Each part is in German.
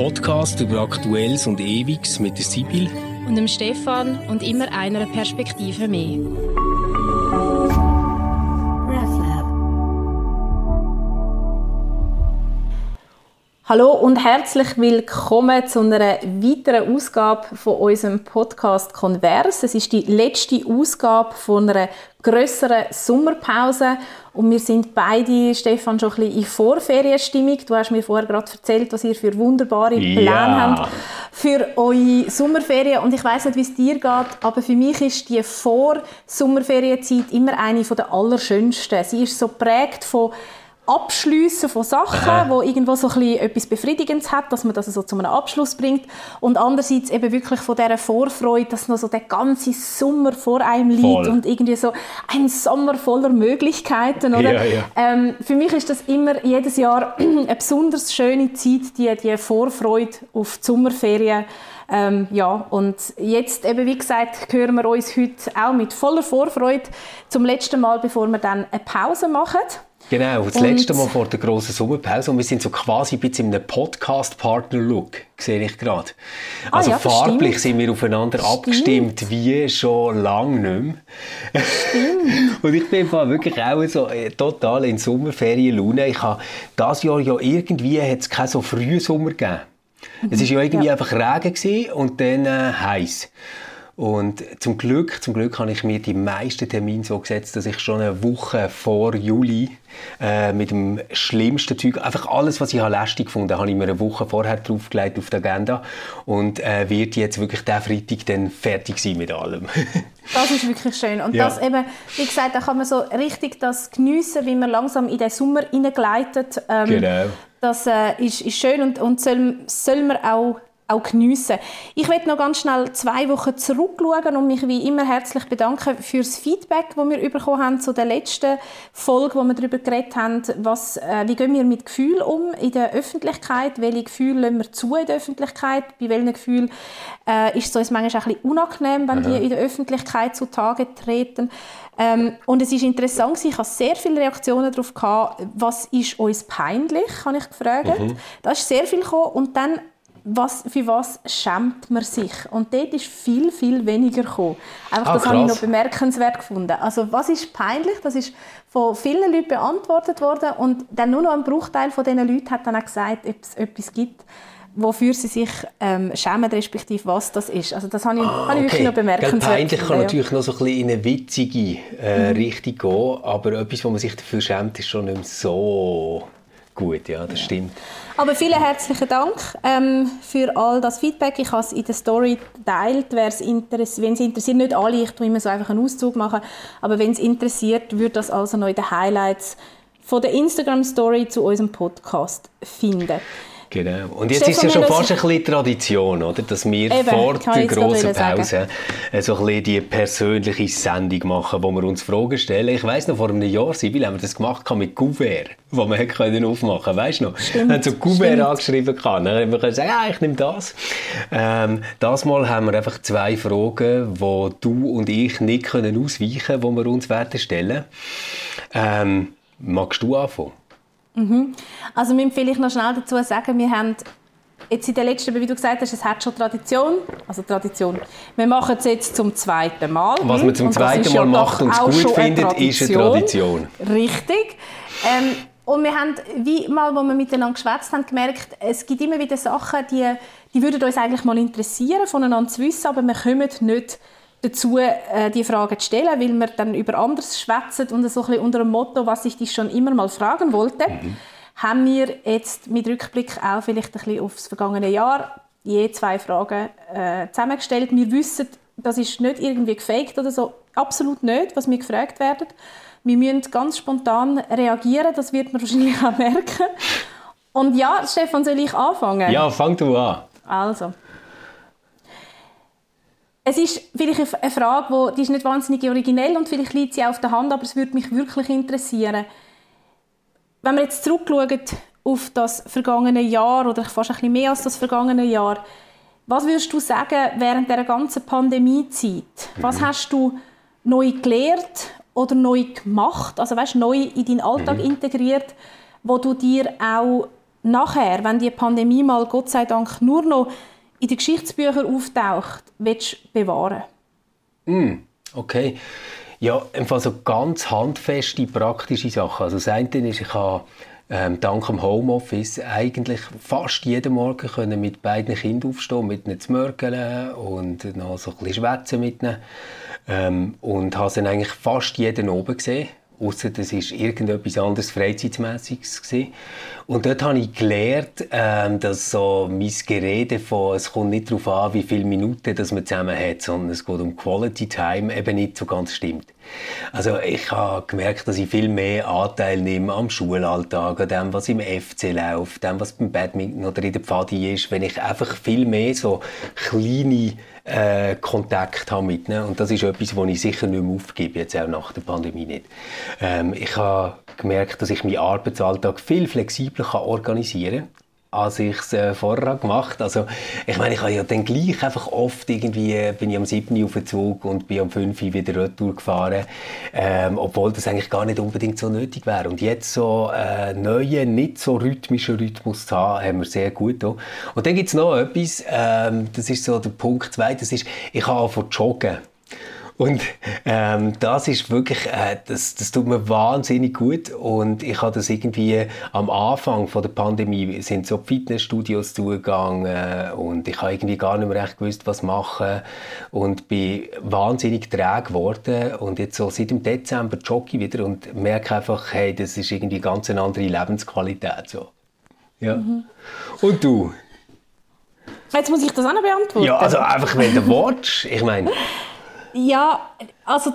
Podcast über Aktuelles und Ewiges mit der Sibyl und dem Stefan und immer einer Perspektive mehr. Hallo und herzlich willkommen zu einer weiteren Ausgabe von unserem Podcast Converse. Es ist die letzte Ausgabe von einer größeren Sommerpause und wir sind beide, Stefan, schon ein bisschen in Vorferienstimmung. Du hast mir vorher gerade erzählt, was ihr für wunderbare Pläne ja. habt für eure Sommerferien und ich weiß nicht, wie es dir geht, aber für mich ist die Vor-Sommerferienzeit immer eine der allerschönsten. Sie ist so prägt von Abschliessen von Sachen, Aha. wo irgendwo so ein etwas Befriedigendes hat, dass man das so zu einem Abschluss bringt und andererseits eben wirklich von dieser Vorfreude, dass noch so der ganze Sommer vor einem liegt Voll. und irgendwie so ein Sommer voller Möglichkeiten, oder? Ja, ja. Ähm, für mich ist das immer jedes Jahr eine besonders schöne Zeit, die, die Vorfreude auf die Sommerferien. Ähm, ja, und jetzt eben, wie gesagt, hören wir uns heute auch mit voller Vorfreude zum letzten Mal, bevor wir dann eine Pause machen. Genau, das und letzte Mal vor der grossen Sommerpause und wir sind so quasi ein bisschen in einem Podcast-Partner-Look, sehe ich gerade. Also ah, ja, farblich stimmt. sind wir aufeinander stimmt. abgestimmt wie schon lange nicht mehr. Stimmt. und ich bin wirklich auch so äh, total in Sommerferien-Laune. Ich habe dieses Jahr ja irgendwie hat's keinen so frühen Sommer gegeben. Mhm. Es war ja irgendwie ja. einfach Regen und dann äh, heiß. Und zum Glück, zum Glück habe ich mir die meisten Termine so gesetzt, dass ich schon eine Woche vor Juli äh, mit dem schlimmsten Zeug, einfach alles, was ich lästig gefunden habe, ich mir eine Woche vorher draufgelegt auf die Agenda und äh, wird jetzt wirklich der Freitag dann fertig sein mit allem. das ist wirklich schön. Und ja. das eben, wie gesagt, da kann man so richtig das geniessen, wie man langsam in den Sommer hineingleitet. Ähm, genau. Das äh, ist, ist schön und, und soll, soll man auch auch geniessen. Ich möchte noch ganz schnell zwei Wochen zurückschauen und mich wie immer herzlich bedanken für das Feedback, das wir bekommen haben zu der letzten Folge, wo wir darüber geredet haben, was, äh, wie gehen wir mit Gefühlen um in der Öffentlichkeit, welche Gefühle lassen wir zu in der Öffentlichkeit, bei welchen Gefühlen äh, ist es uns manchmal auch ein bisschen unangenehm, wenn die in der Öffentlichkeit zutage treten. Ähm, und es ist interessant, ich hatte sehr viele Reaktionen darauf, gehabt, was ist uns peinlich, habe ich gefragt. Mhm. Da ist sehr viel gekommen und dann was, für was schämt man sich? Und dort ist viel, viel weniger gekommen. Einfach, ah, das habe ich noch bemerkenswert gefunden. Also was ist peinlich? Das ist von vielen Leuten beantwortet worden und dann nur noch ein Bruchteil von diesen Leuten hat dann auch gesagt, ob es etwas gibt, wofür sie sich ähm, schämen, respektive was das ist. Also das habe ich, ah, habe ich wirklich noch bemerkenswert Gell, Peinlich kann ja. natürlich noch so ein bisschen in eine witzige äh, mhm. Richtung gehen, aber etwas, wo man sich dafür schämt, ist schon nicht mehr so gut, ja, das ja. stimmt. Aber vielen herzlichen Dank ähm, für all das Feedback. Ich habe es in der Story geteilt. Wenn es interessiert, nicht alle, ich tue immer so einfach einen Auszug machen, aber wenn es interessiert, würde das also noch in den Highlights von der Instagram-Story zu unserem Podcast finden. Genau. Und jetzt Stefan, ist ja schon fast ein bisschen Tradition, oder? dass wir Eben, vor der grossen Pause so ein bisschen die persönliche Sendung machen, wo wir uns Fragen stellen. Ich weiss noch, vor einem Jahr, Sibyl, haben wir das gemacht mit Kuvert, wo wir können aufmachen konnten. Weißt du noch? Stimmt, wir haben so stimmt. angeschrieben. Kann. Dann haben wir gesagt, ja, ich nehme das. Ähm, das Mal haben wir einfach zwei Fragen, die du und ich nicht können ausweichen können, die wir uns werden stellen. Ähm, magst du anfangen? Mhm. Also wir empfehle ich noch schnell dazu sagen, wir haben jetzt in der letzten, wie du gesagt hast, es hat schon Tradition, also Tradition. Wir machen es jetzt zum zweiten Mal. Was man zum und zweiten Mal macht und es gut findet, ist eine Tradition. Richtig. Ähm, und wir haben, wie mal, wo wir miteinander geschwätzt haben, gemerkt, es gibt immer wieder Sachen, die, die würden uns eigentlich mal interessieren, voneinander zu wissen, aber wir kommen nicht dazu, äh, die Fragen zu stellen, weil wir dann über anderes schwätzen und so ein bisschen unter dem Motto, was ich dich schon immer mal fragen wollte, mhm. haben wir jetzt mit Rückblick auch vielleicht ein bisschen aufs vergangene Jahr je zwei Fragen äh, zusammengestellt. Wir wissen, das ist nicht irgendwie gefaked oder so, absolut nicht, was wir gefragt werden. Wir müssen ganz spontan reagieren, das wird man wahrscheinlich auch merken. Und ja, Stefan, soll ich anfangen? Ja, fang du an. Also. Es ist vielleicht eine Frage, die ist nicht wahnsinnig originell und vielleicht liegt sie auf der Hand, aber es würde mich wirklich interessieren. Wenn wir jetzt zurückschauen auf das vergangene Jahr oder fast ein bisschen mehr als das vergangene Jahr, was würdest du sagen während der ganzen Pandemiezeit? Was mhm. hast du neu gelernt oder neu gemacht, also weißt, neu in deinen Alltag mhm. integriert, wo du dir auch nachher, wenn die Pandemie mal Gott sei Dank nur noch in den Geschichtsbüchern auftaucht, willst du bewahren? Mm, okay. Ja, einfach so ganz handfeste, praktische Sachen. Also das eine ist, ich habe ähm, dank dem Homeoffice eigentlich fast jeden Morgen können mit beiden Kindern aufstehen, mit ihnen zu mörgeln und noch so ein bisschen schwätzen mit ihnen. Ähm, und habe dann eigentlich fast jeden oben gesehen außer das ist irgendetwas anderes Freizeitmäßiges gewesen. Und dort habe ich gelernt, ähm, dass so mein Gerede von, es kommt nicht darauf an, wie viele Minuten das man zusammen hat, sondern es geht um Quality Time, eben nicht so ganz stimmt. Also ich habe gemerkt, dass ich viel mehr Anteil nehme am Schulalltag, an dem, was im FC läuft, dem, was beim Badminton oder in der Pfadi ist, wenn ich einfach viel mehr so kleine äh, Kontakt habe mit ihnen. Und das ist etwas, was ich sicher nicht mehr aufgebe, jetzt auch nach der Pandemie nicht. Ähm, ich habe gemerkt, dass ich meinen Arbeitsalltag viel flexibler organisieren kann als ich äh, vorher gemacht Also ich meine, ich habe ja dann gleich einfach oft irgendwie, äh, bin ich am 7. auf den Zug und bin am 5. wieder retour gefahren, ähm, obwohl das eigentlich gar nicht unbedingt so nötig wäre. Und jetzt so äh, neuen, nicht so rhythmischen Rhythmus zu haben, haben wir sehr gut auch. Und dann gibt es noch etwas, ähm, das ist so der Punkt 2, das ist, ich habe von joggen. Und ähm, das ist wirklich, äh, das, das tut mir wahnsinnig gut. Und ich habe das irgendwie am Anfang von der Pandemie sind so Fitnessstudios zugegangen und ich habe irgendwie gar nicht mehr recht gewusst, was machen und bin wahnsinnig träge geworden. Und jetzt so seit dem Dezember jogge ich wieder und merke einfach, hey, das ist irgendwie ganz eine andere Lebensqualität so. Ja. Mhm. Und du? Jetzt muss ich das auch noch beantworten. Ja, also einfach, wenn du willst. Ich meine... Ja, also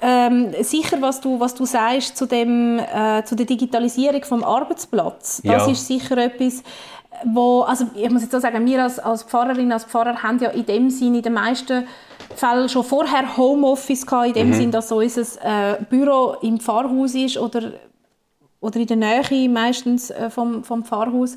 ähm, sicher, was du, was du sagst zu, dem, äh, zu der Digitalisierung vom Arbeitsplatz, das ja. ist sicher etwas, wo, also ich muss jetzt auch sagen, wir als, als Pfarrerin, als Pfarrer haben ja in dem Sinne in den meisten Fällen schon vorher Homeoffice gehabt, in dem mhm. Sinn, dass so unser äh, Büro im Pfarrhaus ist oder, oder in der Nähe meistens äh, vom, vom Pfarrhaus.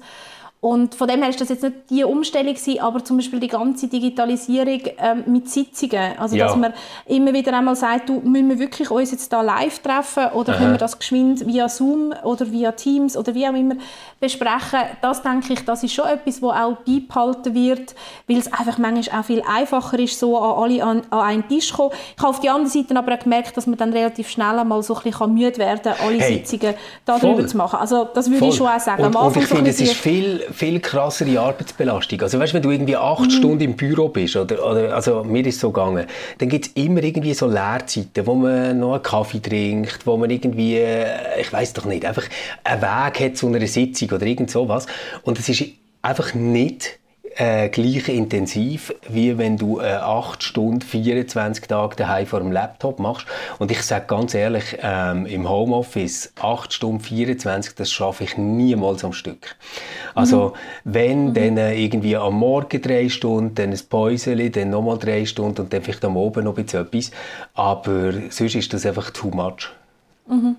Und von dem her ist das jetzt nicht die Umstellung gewesen, aber zum Beispiel die ganze Digitalisierung ähm, mit Sitzungen. Also, ja. dass man immer wieder einmal sagt, du, müssen wir wirklich uns jetzt da live treffen oder Aha. können wir das geschwind via Zoom oder via Teams oder wie auch immer besprechen. Das denke ich, das ist schon etwas, was auch beibehalten wird, weil es einfach manchmal auch viel einfacher ist, so an alle an, an einen Tisch zu kommen. Ich habe auf der anderen Seite aber auch gemerkt, dass man dann relativ schnell einmal so ein bisschen müde werden kann, alle hey, Sitzungen darüber zu machen. Also, das würde voll. ich schon auch sagen. Und, Am Anfang und ich finde, es ist viel viel krassere Arbeitsbelastung. Also weißt, wenn du irgendwie acht mhm. Stunden im Büro bist, oder, oder also mir ist so gegangen, dann gibt es immer irgendwie so Leerzeiten, wo man noch einen Kaffee trinkt, wo man irgendwie, äh, ich weiß doch nicht, einfach einen Weg hat zu einer Sitzung oder irgend sowas. Und es ist einfach nicht äh, gleich intensiv, wie wenn du äh, 8 Stunden, 24 Tage daheim vor dem Laptop machst. Und ich sage ganz ehrlich, ähm, im Homeoffice 8 Stunden, 24, das schaffe ich niemals am Stück. Also mhm. wenn, mhm. dann äh, irgendwie am Morgen drei Stunden, dann ein Päuschen, dann nochmal drei Stunden und dann vielleicht am Abend noch ein bisschen etwas. Aber sonst ist das einfach too much. Mhm.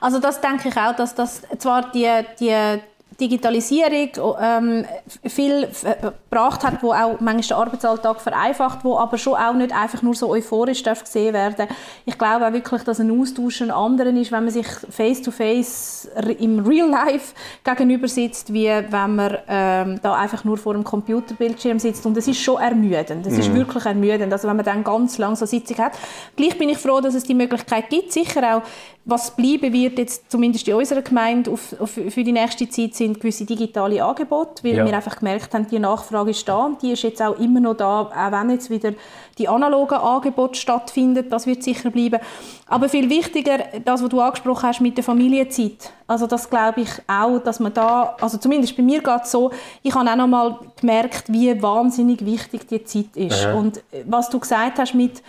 Also das denke ich auch, dass das zwar die, die Digitalisierung ähm, viel gebracht hat, wo auch manchmal den Arbeitsalltag vereinfacht, wo aber schon auch nicht einfach nur so euphorisch darf gesehen werden. Ich glaube auch wirklich, dass ein Austausch ein anderer ist, wenn man sich face to face im Real Life gegenüber sitzt, wie wenn man ähm, da einfach nur vor einem Computerbildschirm sitzt und es ist schon ermüdend. Es mhm. ist wirklich ermüdend, also wenn man dann ganz lang so Sitzung hat. Gleich bin ich froh, dass es die Möglichkeit gibt, sicher auch was bleiben wird jetzt zumindest in unserer Gemeinde auf, auf, für die nächste Zeit sind gewisse digitale Angebote, weil ja. wir einfach gemerkt haben, die Nachfrage ist da und die ist jetzt auch immer noch da, auch wenn jetzt wieder die analogen Angebote stattfinden, das wird sicher bleiben. Aber viel wichtiger, das, was du angesprochen hast mit der Familienzeit, also das glaube ich auch, dass man da, also zumindest bei mir geht es so, ich habe auch noch mal gemerkt, wie wahnsinnig wichtig die Zeit ist. Ja. Und was du gesagt hast mit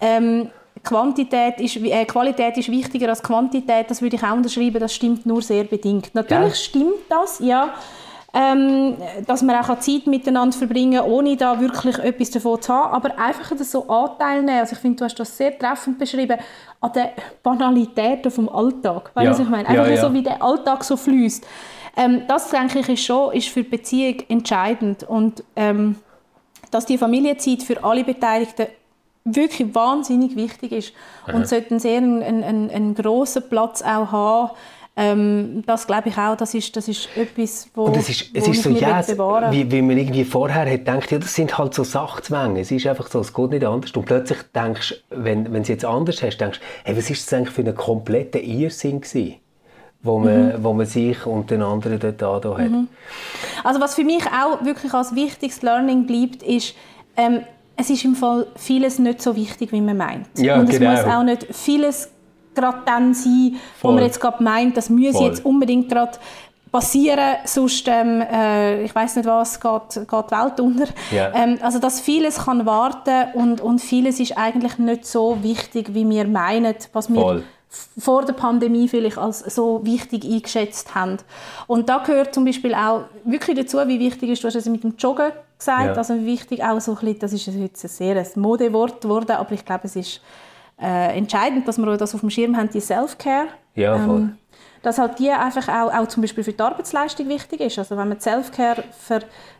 ähm, Quantität ist, äh, Qualität ist wichtiger als Quantität, das würde ich auch unterschreiben, das stimmt nur sehr bedingt. Natürlich ja. stimmt das, ja, ähm, dass man auch Zeit miteinander verbringen kann, ohne da wirklich etwas davon zu haben, aber einfach so Anteil nehmen. Also ich finde, du hast das sehr treffend beschrieben, an den Banalitäten vom Alltag. Weißt du, ja. was ich meine? Einfach ja, so, wie der Alltag so fließt. Ähm, das, denke ich, ist schon ist für die Beziehung entscheidend und ähm, dass die Familienzeit für alle Beteiligten wirklich wahnsinnig wichtig ist Aha. und sollte einen sehr einen, einen, einen grossen Platz auch haben, Ähm, das glaube ich auch, das ist, das ist etwas, wo, Und es ist, es ist so, ja, wie, wie man irgendwie vorher hat gedacht, ja, das sind halt so Sachzwänge. Es ist einfach so, es geht nicht anders. Und plötzlich denkst wenn, wenn du es jetzt anders hast, denkst du, hey, was ist das eigentlich für einen kompletten Irrsinn gewesen? wo man, mhm. wo man sich und den anderen dort da hat. Mhm. Also was für mich auch wirklich als wichtiges Learning bleibt, ist, ähm, es ist im Fall vieles nicht so wichtig, wie man meint. Ja, und es genau. muss auch nicht vieles gerade dann sein, Voll. wo man jetzt gerade meint, das müsse jetzt unbedingt gerade passieren, sonst, ähm, äh, ich weiß nicht was, geht, geht die Welt unter. Yeah. Ähm, also dass vieles kann warten und, und vieles ist eigentlich nicht so wichtig, wie wir meinen, was wir vor der Pandemie vielleicht als so wichtig eingeschätzt haben. Und da gehört zum Beispiel auch wirklich dazu, wie wichtig ist, du hast es mit dem Joggen gesagt, ja. also wichtig auch so ein bisschen, das ist heute ein sehr ein Modewort geworden, aber ich glaube, es ist äh, entscheidend, dass wir das auf dem Schirm haben, die Self-Care. Ja, voll. Ähm, dass halt die einfach auch, auch zum Beispiel für die Arbeitsleistung wichtig ist. Also wenn man Selfcare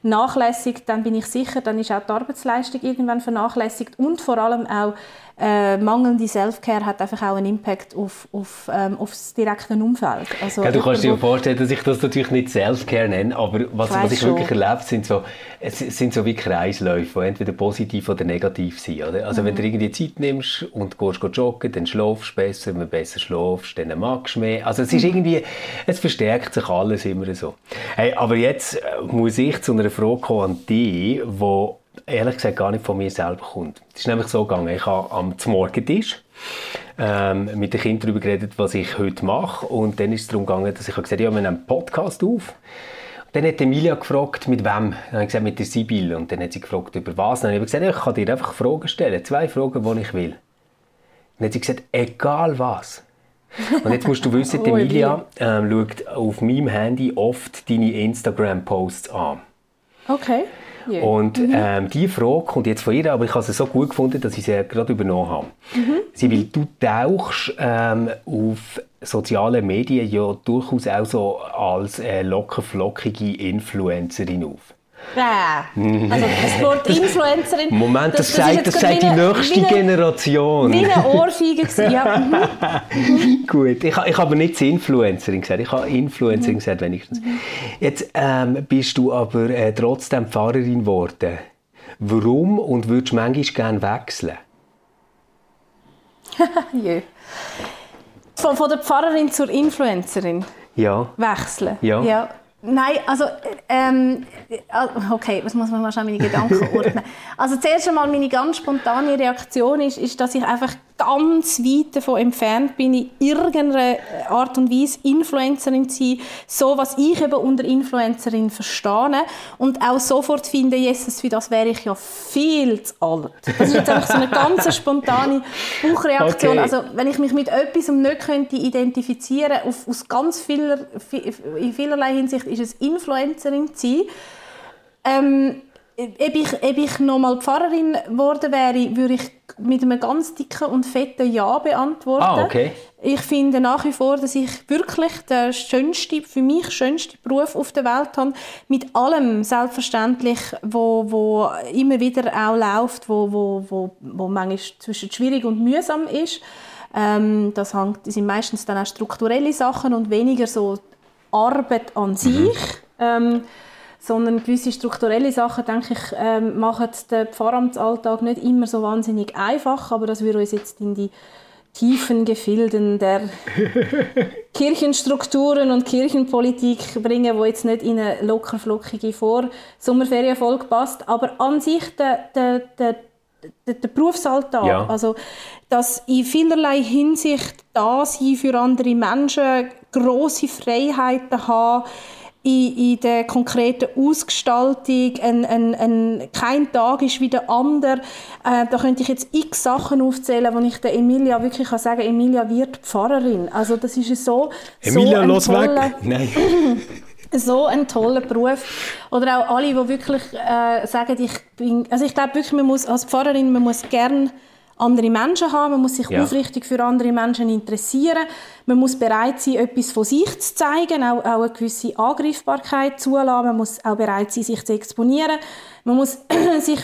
vernachlässigt, dann bin ich sicher, dann ist auch die Arbeitsleistung irgendwann vernachlässigt und vor allem auch äh, mangelnde Selfcare hat einfach auch einen Impact auf, auf, ähm, auf das direkte Umfeld. Also ja, du kannst dir vorstellen, dass ich das natürlich nicht Selfcare nenne, aber was ich, was ich wirklich erlebe, sind so, es sind so wie Kreisläufe, die entweder positiv oder negativ sind. Oder? Also mhm. wenn du irgendwie Zeit nimmst und gehst, gehst joggen, dann schläfst du besser, wenn du besser schläfst, dann magst du mehr. Also es ist mhm. irgendwie, es verstärkt sich alles immer so. Hey, aber jetzt äh, muss ich zu einer Frage kommen an dich, wo ehrlich gesagt gar nicht von mir selber kommt. Es ist nämlich so gegangen, ich habe am Morgentisch ähm, mit den Kindern darüber geredet, was ich heute mache und dann ist es darum gegangen, dass ich gesagt habe, ja, wir nehmen einen Podcast auf. Und dann hat Emilia gefragt, mit wem? Dann habe ich gesagt, mit der Sibylle. Und dann hat sie gefragt, über was. Dann habe ich gesagt, ich kann dir einfach Fragen stellen. Zwei Fragen, die ich will. Dann hat sie gesagt, egal was. Und jetzt musst du wissen, oh, Emilia ähm, schaut auf meinem Handy oft deine Instagram-Posts an. Okay. Yeah. Und mhm. ähm, die Frage kommt jetzt von ihr, aber ich habe sie so gut gefunden, dass ich sie gerade übernommen habe. Mhm. Sie will, du tauchst ähm, auf sozialen Medien ja durchaus auch so als äh, lockerflockige Influencerin auf. Ja. Also das Wort Influencerin. Moment, das, das sagt, das sagt die nächste wie Generation. Wie eine Ohrfeige. ja. Mhm. Gut, ich, ich habe nicht Influencerin gesagt, ich habe Influencerin mhm. gesagt wenigstens. Jetzt ähm, bist du aber äh, trotzdem Pfarrerin geworden. Warum und würdest du manchmal gerne wechseln? Jö. Von, von der Pfarrerin zur Influencerin? Ja. Wechseln? Ja. ja. Nein, also, ähm, äh, okay, was muss man mal schnell meine Gedanken ordnen. Also zuerst einmal meine ganz spontane Reaktion ist, ist, dass ich einfach ganz weit davon entfernt bin, in irgendeiner Art und Weise Influencerin zu sein, so was ich eben unter Influencerin verstehe und auch sofort finde, Jesus, für das wäre ich ja viel zu alt. Das ist jetzt einfach so eine ganz spontane Bauchreaktion. Okay. Also wenn ich mich mit etwas nicht könnte identifizieren, auf, aus ganz vieler, in vielerlei Hinsicht ist es Influencerin zu sein. Ähm, ob ich, ob ich nochmal Pfarrerin geworden wäre, würde ich mit einem ganz dicken und fetten Ja beantworten. Ah, okay. Ich finde nach wie vor, dass ich wirklich den schönsten, für mich schönsten Beruf auf der Welt habe. Mit allem selbstverständlich, wo, wo immer wieder auch läuft, wo, wo, wo, wo manchmal zwischen schwierig und mühsam ist. Ähm, das, hängt, das sind meistens dann auch strukturelle Sachen und weniger so Arbeit an mhm. sich. Mhm. Ähm, sondern gewisse strukturelle Sachen, denke ich, ähm, machen den Pfarramtsalltag nicht immer so wahnsinnig einfach, aber das würde uns jetzt in die tiefen Gefilden der Kirchenstrukturen und Kirchenpolitik bringen, wo jetzt nicht in eine lockerflockige Vor-Sommerferienfolge passt, aber an sich der, der, der, der, der Berufsalltag, ja. also dass in vielerlei Hinsicht da sein für andere Menschen, große Freiheiten haben, in, in der konkreten Ausgestaltung. Ein, ein, ein, kein Tag ist wie der andere. Äh, da könnte ich jetzt x Sachen aufzählen, wo ich der Emilia wirklich kann sagen Emilia wird Pfarrerin. Also das ist so, Emilia, so los toller, weg! Nein. so ein toller Beruf. Oder auch alle, die wirklich äh, sagen, ich bin... Also ich glaube wirklich, man muss als Pfarrerin, man muss gerne andere Menschen haben, man muss sich ja. aufrichtig für andere Menschen interessieren, man muss bereit sein, etwas von sich zu zeigen, auch, auch eine gewisse Angreifbarkeit zulassen, man muss auch bereit sein, sich zu exponieren, man muss sich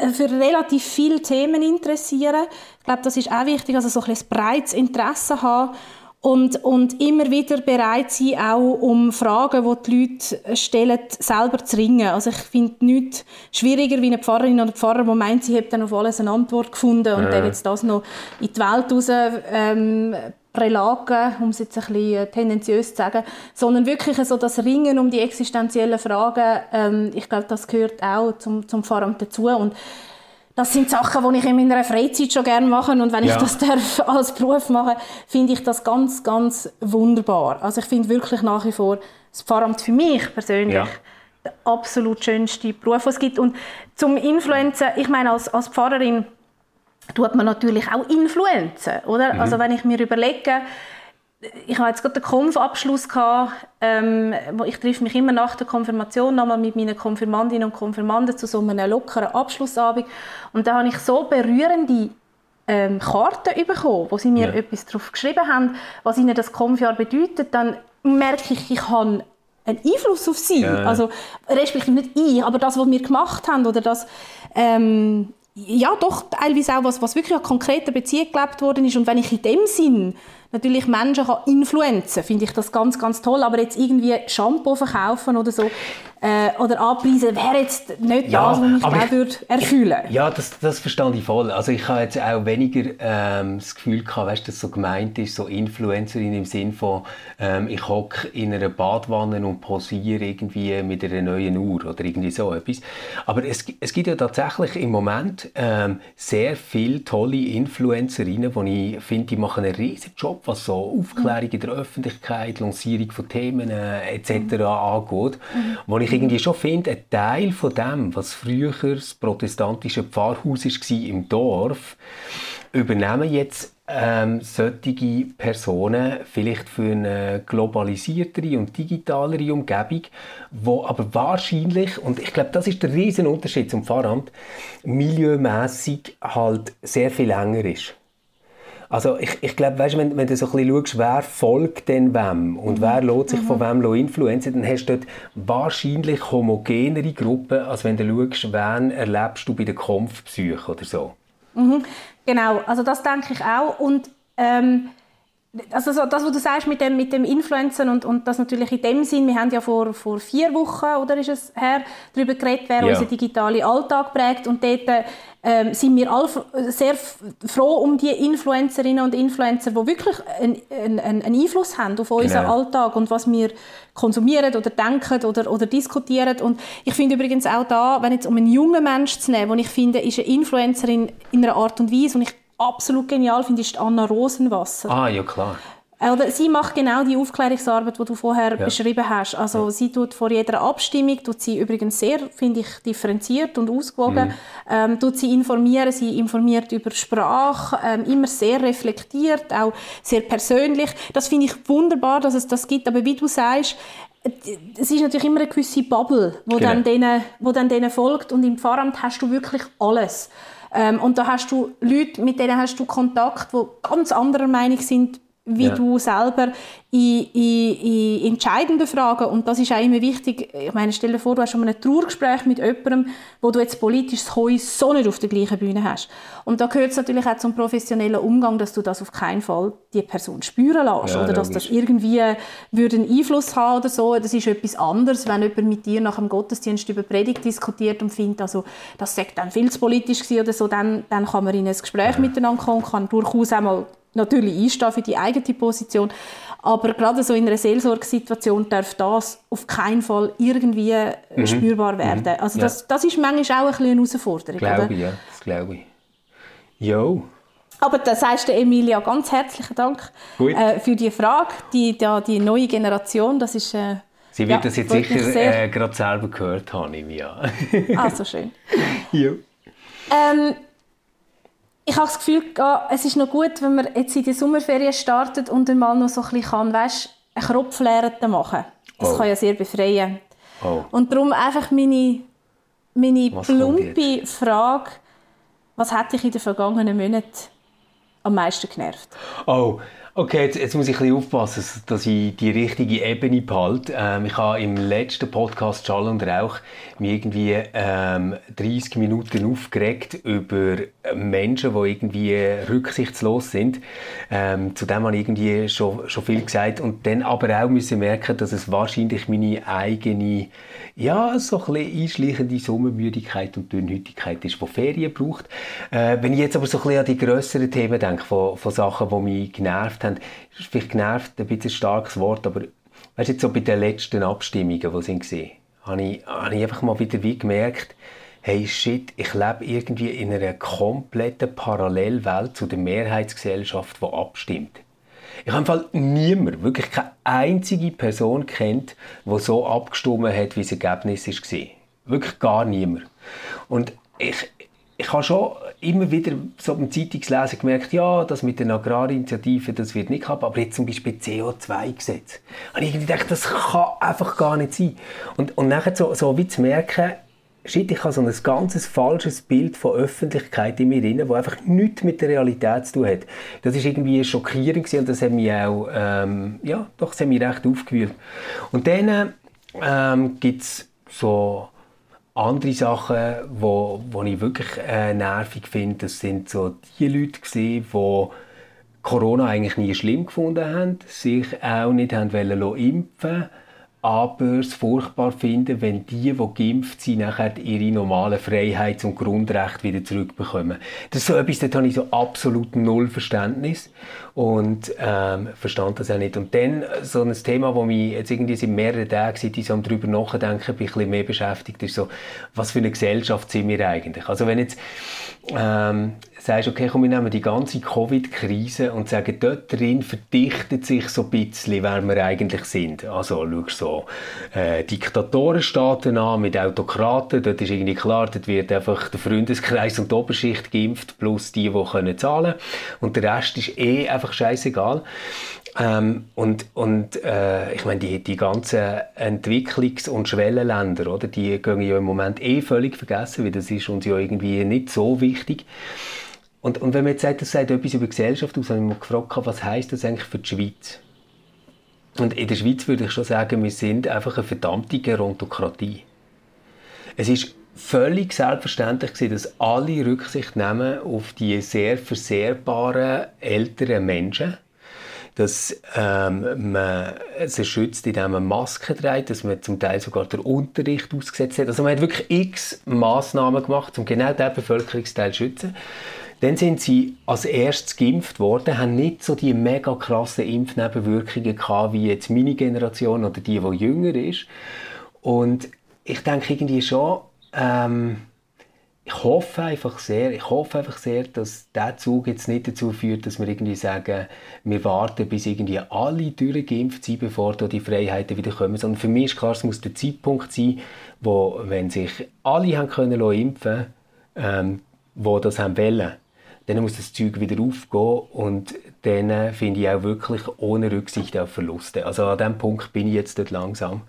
äh, für relativ viele Themen interessieren. Ich glaube, das ist auch wichtig, also so ein breites Interesse haben und, und immer wieder bereit sein, auch um Fragen, die die Leute stellen, selber zu ringen. Also ich finde nichts schwieriger wie eine Pfarrerin oder Pfarrer, die meint, sie hat dann auf alles eine Antwort gefunden und ja. dann jetzt das noch in die Welt raus ähm, Prälagen, um es jetzt ein bisschen äh, tendenziös zu sagen, sondern wirklich so das Ringen um die existenziellen Fragen, ähm, ich glaube, das gehört auch zum, zum Pfarramt dazu und das sind Sachen, die ich in meiner Freizeit schon gerne mache und wenn ja. ich das darf als Beruf machen, finde ich das ganz, ganz wunderbar. Also ich finde wirklich nach wie vor das Pfarramt für mich persönlich ja. der absolut schönste Beruf, den es gibt. Und zum Influenzen, ich meine als, als Pfarrerin tut man natürlich auch Influenzen, oder? Mhm. Also wenn ich mir überlege, ich habe jetzt gerade den Konfabschluss gehabt. Ähm, ich treffe mich immer nach der Konfirmation nochmal mit meinen Konfirmandinnen und Konfirmanden zu so einem lockeren Abschlussabend. Und da habe ich so berührende ähm, Karten bekommen, wo sie mir ja. etwas darauf geschrieben haben, was ihnen das Konfjahr bedeutet. Dann merke ich, ich habe einen Einfluss auf sie. Ja. Also respektive nicht ich, aber das, was wir gemacht haben oder das ähm, ja doch teilweise auch was, was wirklich an konkreter Beziehung gelebt worden ist und wenn ich in dem Sinn natürlich Menschen kann influenzen, finde ich das ganz, ganz toll. Aber jetzt irgendwie Shampoo verkaufen oder so äh, oder anpreisen, wäre jetzt nicht ja, das, was mich auch würde erfüllen Ja, das, das verstehe ich voll. Also ich habe jetzt auch weniger ähm, das Gefühl gehabt, weißt, dass so gemeint ist, so Influencerin im Sinn von ähm, ich hocke in einer Badwanne und posiere irgendwie mit einer neuen Uhr oder irgendwie so etwas. Aber es, es gibt ja tatsächlich im Moment ähm, sehr viele tolle Influencerinnen, die ich finde, die machen einen riesen Job, was so Aufklärung in der Öffentlichkeit, Lancierung von Themen äh, etc. Angeht, mhm. wo ich irgendwie schon finde, ein Teil von dem, was früher das protestantische Pfarrhaus war im Dorf, übernehmen jetzt ähm, solche Personen vielleicht für eine globalisiertere und digitalere Umgebung, wo aber wahrscheinlich, und ich glaube, das ist der riesen Unterschied zum Pfarramt, milieumässig halt sehr viel länger ist. Also ich, ich glaube, weißt, wenn, wenn du so ein bisschen schaust, wer folgt denn wem und mhm. wer lässt sich mhm. von wem influenzen, dann hast du dort wahrscheinlich homogenere Gruppen, als wenn du schaust, wen erlebst du bei der Kampfpsyche oder so. Mhm. Genau, also das denke ich auch. Und ähm, also so, das, was du sagst mit dem, mit dem Influencen und, und das natürlich in dem Sinn, wir haben ja vor, vor vier Wochen, oder ist es her, darüber geredet, wer ja. unseren digitalen Alltag prägt und dort ähm, sind wir alle sehr froh um die Influencerinnen und Influencer, die wirklich einen, einen, einen Einfluss haben auf unseren genau. Alltag und was wir konsumieren oder denken oder, oder diskutieren und ich finde übrigens auch da, wenn jetzt um einen jungen Menschen zu nehmen, wo ich finde, ist eine Influencerin in einer Art und Weise und ich absolut genial finde, ist Anna Rosenwasser. Ah, ja klar. Äh, oder sie macht genau die Aufklärungsarbeit, die du vorher ja. beschrieben hast. Also ja. sie tut vor jeder Abstimmung, tut sie übrigens sehr, finde ich, differenziert und ausgewogen, mhm. ähm, tut sie informieren, sie informiert über Sprache, ähm, immer sehr reflektiert, auch sehr persönlich. Das finde ich wunderbar, dass es das gibt. Aber wie du sagst, es ist natürlich immer eine gewisse Bubble, wo genau. dann denen, wo dann denen folgt und im Pfarramt hast du wirklich alles. Ähm, und da hast du Leute, mit denen hast du Kontakt, die ganz anderer Meinung sind wie ja. du selber in, in, in, entscheidenden Fragen, und das ist auch immer wichtig, ich meine, stell dir vor, du hast schon ein Trauergespräch mit jemandem, wo du jetzt politisches Heu so nicht auf der gleichen Bühne hast. Und da gehört es natürlich auch zum professionellen Umgang, dass du das auf keinen Fall die Person spüren lässt, ja, oder dass das irgendwie würde einen Einfluss haben oder so. Das ist etwas anderes, wenn jemand mit dir nach dem Gottesdienst über Predigt diskutiert und findet, also, das sagt dann viel zu politisch oder so, dann, dann kann man in ein Gespräch ja. miteinander kommen, kann durchaus einmal natürlich einstehen für die eigene Position. Aber gerade so in einer Seelsorgesituation darf das auf keinen Fall irgendwie äh, mhm. spürbar mhm. werden. Mhm. Also das, ja. das ist manchmal auch ein eine Herausforderung. Glaube oder? ich, ja. Das glaube ich. Jo. Aber da sagst du Emilia ganz herzlichen Dank äh, für die Frage. Die, die, die neue Generation, das ist... Äh, Sie wird ja, das jetzt sicher äh, gerade selber gehört haben Jahr. ah, so schön. jo. Ähm, ich habe das Gefühl, es ist noch gut, wenn man jetzt in die Sommerferien startet und dann mal noch so ein bisschen kann, weißt, einen Kropflehrenden machen. Das oh. kann ja sehr befreien. Oh. Und darum einfach meine, meine plumpe Frage, was hat dich in den vergangenen Monaten am meisten genervt? Oh, Okay, jetzt, jetzt, muss ich ein bisschen aufpassen, dass ich die richtige Ebene behalte. Ähm, ich habe im letzten Podcast Schall und Rauch mich irgendwie ähm, 30 Minuten aufgeregt über Menschen, die irgendwie rücksichtslos sind. Ähm, zu dem habe ich irgendwie schon, schon viel gesagt und dann aber auch müssen merken, dass es wahrscheinlich meine eigene, ja, so ein bisschen einschleichende Sommermüdigkeit und Dünnhütigkeit ist, die Ferien braucht. Äh, wenn ich jetzt aber so ein bisschen an die grösseren Themen denke, von, von Sachen, die mich genervt haben, ist vielleicht genervt ein bisschen starkes Wort, aber weißt jetzt so bei den letzten Abstimmungen, die waren, habe ich, habe ich einfach mal wieder wie gemerkt, hey shit, ich lebe irgendwie in einer kompletten Parallelwelt zu der Mehrheitsgesellschaft, die abstimmt. Ich habe Fall niemand, wirklich keine einzige Person kennt, die so abgestimmt hat, wie das Ergebnis war. Wirklich gar niemand. Und ich, ich habe schon immer wieder so beim Zeitungslesen gemerkt, ja, das mit den Agrarinitiativen, das wird nicht klappen, aber jetzt zum Beispiel CO2-Gesetz. Und ich dachte, das kann einfach gar nicht sein. Und, und nachher so, so wie zu merken, shit, ich habe so ein ganzes falsches Bild von Öffentlichkeit in mir drin, das einfach nichts mit der Realität zu tun hat. Das ist irgendwie schockierend gewesen und das hat mich auch, ähm, ja, doch, das hat mich recht aufgewühlt. Und dann ähm, gibt es so andere Sachen, wo, wo ich wirklich äh, nervig finde, das sind so die Leute gewesen, die Corona eigentlich nie schlimm gefunden haben, sich auch nicht haben wollen impfen aber es furchtbar finden, wenn die, die geimpft sind, nachher ihre normalen Freiheits- und Grundrechte wieder zurückbekommen. Das ist so etwas, da habe ich so absolut null Verständnis und ähm, verstand das auch nicht. Und dann so ein Thema, das mich jetzt irgendwie seit mehreren Tagen, seit ich so darüber nachdenke, ein bisschen mehr beschäftigt, ist so, was für eine Gesellschaft sind wir eigentlich? Also wenn jetzt ähm, sagst, okay, komm, wir nehmen die ganze Covid-Krise und sagen, dort drin verdichtet sich so ein bisschen, wer wir eigentlich sind. Also schaust so äh, Diktatorenstaaten an mit Autokraten, dort ist irgendwie klar, dort wird einfach der Freundeskreis und die Oberschicht geimpft, plus die, die können zahlen und der Rest ist eh einfach scheißegal. Ähm, und und äh, ich meine, die, die ganzen Entwicklungs- und Schwellenländer, oder, die gehen ja im Moment eh völlig vergessen, weil das ist uns ja irgendwie nicht so wichtig. Und, und wenn man jetzt sagt, das sagt etwas über Gesellschaft aus, habe ich mich gefragt, was heisst das eigentlich für die Schweiz? Und in der Schweiz würde ich schon sagen, wir sind einfach eine verdammte Gerontokratie. Es ist völlig selbstverständlich gewesen, dass alle Rücksicht nehmen auf die sehr versehrbaren älteren Menschen dass ähm, man sie schützt, indem man Masken trägt, dass man zum Teil sogar den Unterricht ausgesetzt hat. Also man hat wirklich x Massnahmen gemacht, um genau diesen Bevölkerungsteil zu schützen. Dann sind sie als erstes geimpft worden, haben nicht so die mega krassen Impfnebenwirkungen gehabt, wie jetzt meine Generation oder die, die jünger ist. Und ich denke irgendwie schon, ähm, ich hoffe einfach sehr, ich hoffe einfach sehr, dass der Zug jetzt nicht dazu führt, dass wir irgendwie sagen, wir warten, bis irgendwie alle durchgeimpft sind, bevor da die Freiheiten wieder kommen. Sondern für mich ist klar, es muss der Zeitpunkt sein, wo, wenn sich alle haben können impfen, ähm, wo das haben wollen, dann muss das Zeug wieder aufgehen und dann finde ich auch wirklich ohne Rücksicht auf Verluste. Also an dem Punkt bin ich jetzt dort langsam.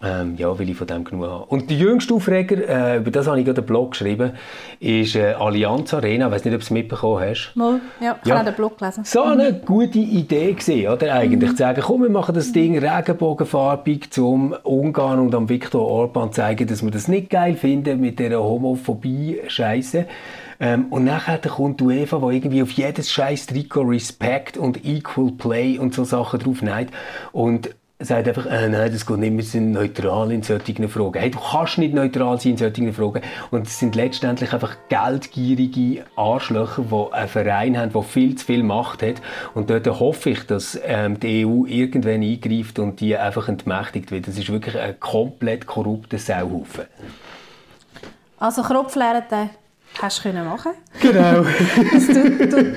Ähm, ja, weil ich von dem genug habe. Und der jüngste Aufreger, äh, über das habe ich gerade einen Blog geschrieben, ist äh, Allianz Arena. Ich weiß nicht, ob du es mitbekommen hast. Mal, ja, ich ja. habe den Blog gelesen. So eine mhm. gute Idee gesehen, oder? Eigentlich mhm. zu sagen, komm, wir machen das Ding regenbogenfarbig, zum Ungarn und am Viktor Orban zeigen, dass wir das nicht geil finden mit dieser Homophobie-Scheiße. Ähm, und nachher kommt die UEFA, die irgendwie auf jedes scheiß Trikot Respect und Equal Play und so Sachen drauf neigt. Und sagt einfach, äh, nein, das geht nicht, wir sind neutral in solchen Fragen. Hey, du kannst nicht neutral sein in solchen Fragen. Und es sind letztendlich einfach geldgierige Arschlöcher, die einen Verein haben, der viel zu viel Macht hat. Und dort hoffe ich, dass ähm, die EU irgendwann eingreift und die einfach entmächtigt wird. Das ist wirklich ein komplett korrupter Sauhaufen. Also Kropflehrer, hast du machen Genau. das, du,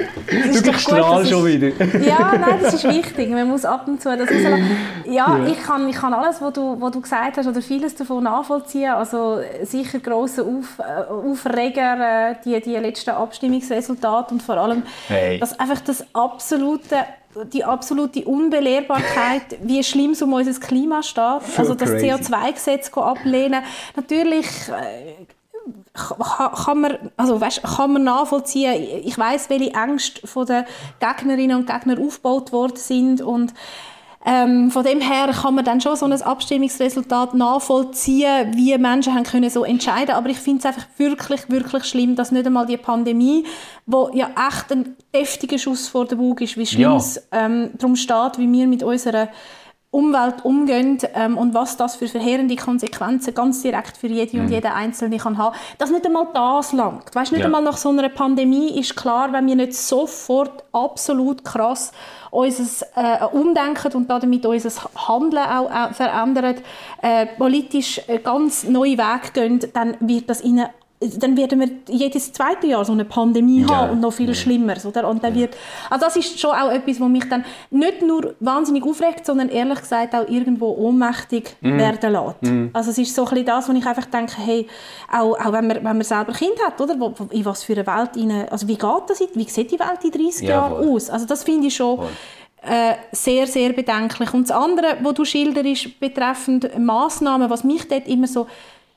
das du strahlst schon wieder. ja, nein, das ist wichtig. Man muss ab und zu das rauslassen. Ja, ja, Ich, kann, ich kann alles, was du, was du gesagt hast, oder vieles davon nachvollziehen. Also sicher grosse Auf, äh, Aufreger, äh, die, die letzten Abstimmungsresultate und vor allem, hey. dass einfach das absolute die absolute Unbelehrbarkeit, wie schlimm es um unser Klima steht. also das CO2-Gesetz ablehnen. Natürlich äh, kann man, also weißt, kann man nachvollziehen. Ich weiß, welche Ängste von den Gegnerinnen und Gegnern aufgebaut worden sind und ähm, von dem her kann man dann schon so ein Abstimmungsresultat nachvollziehen, wie Menschen haben können so entscheiden. Aber ich finde es einfach wirklich, wirklich schlimm, dass nicht einmal die Pandemie, wo ja echt ein deftiger Schuss vor der Bug ist, wie schlimm es ja. ähm, darum steht, wie wir mit unserer Umwelt umgehen ähm, und was das für verheerende Konsequenzen ganz direkt für jede mhm. und jeden Einzelne kann haben. Dass nicht einmal das langt. Weißt, nicht ja. einmal nach so einer Pandemie ist klar, wenn wir nicht sofort absolut krass unser äh, Umdenken und damit unser Handeln auch äh, verändern, äh, politisch äh, ganz neue Wege gehen, dann wird das ihnen dann werden wir jedes zweite Jahr so eine Pandemie ja. haben und noch viel ja. Schlimmeres, oder? Und dann wird, also das ist schon auch etwas, was mich dann nicht nur wahnsinnig aufregt, sondern ehrlich gesagt auch irgendwo ohnmächtig mm. werden lässt. Mm. Also es ist so ein bisschen das, wo ich einfach denke, hey, auch, auch wenn, man, wenn man selber Kind hat, oder? Wo, in was für eine Welt, rein, also wie geht das, wie sieht die Welt in 30 ja, Jahren aus? Also das finde ich schon äh, sehr, sehr bedenklich. Und das andere, was du schilderst betreffend Massnahmen, was mich dort immer so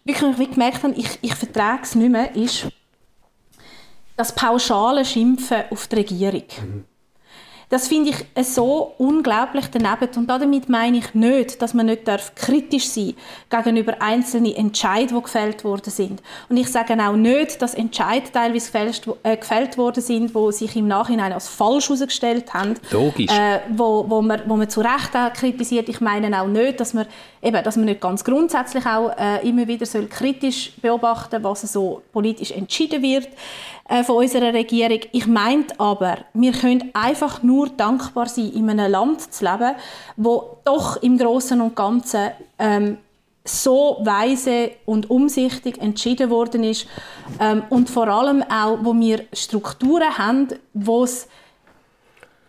wirklich wie gemerkt habe, ich, ich vertrage es nicht mehr, ist das pauschale Schimpfen auf die Regierung. Mhm. Das finde ich so unglaublich daneben. Und damit meine ich nicht, dass man nicht kritisch sein darf gegenüber einzelnen Entscheidungen, die gefällt worden sind. Und ich sage auch nicht, dass Entscheidungen teilweise gefällt, äh, gefällt worden sind, die sich im Nachhinein als falsch herausgestellt haben. Logisch. Äh, wo, wo, man, wo man zu Recht kritisiert. Ich meine auch nicht, dass man, eben, dass man nicht ganz grundsätzlich auch äh, immer wieder soll kritisch beobachten soll, was so politisch entschieden wird äh, von unserer Regierung. Ich meine aber, wir können einfach nur dankbar sein, in einem Land zu leben, wo doch im Großen und Ganzen ähm, so weise und umsichtig entschieden worden ist ähm, und vor allem auch, wo wir Strukturen haben, wo es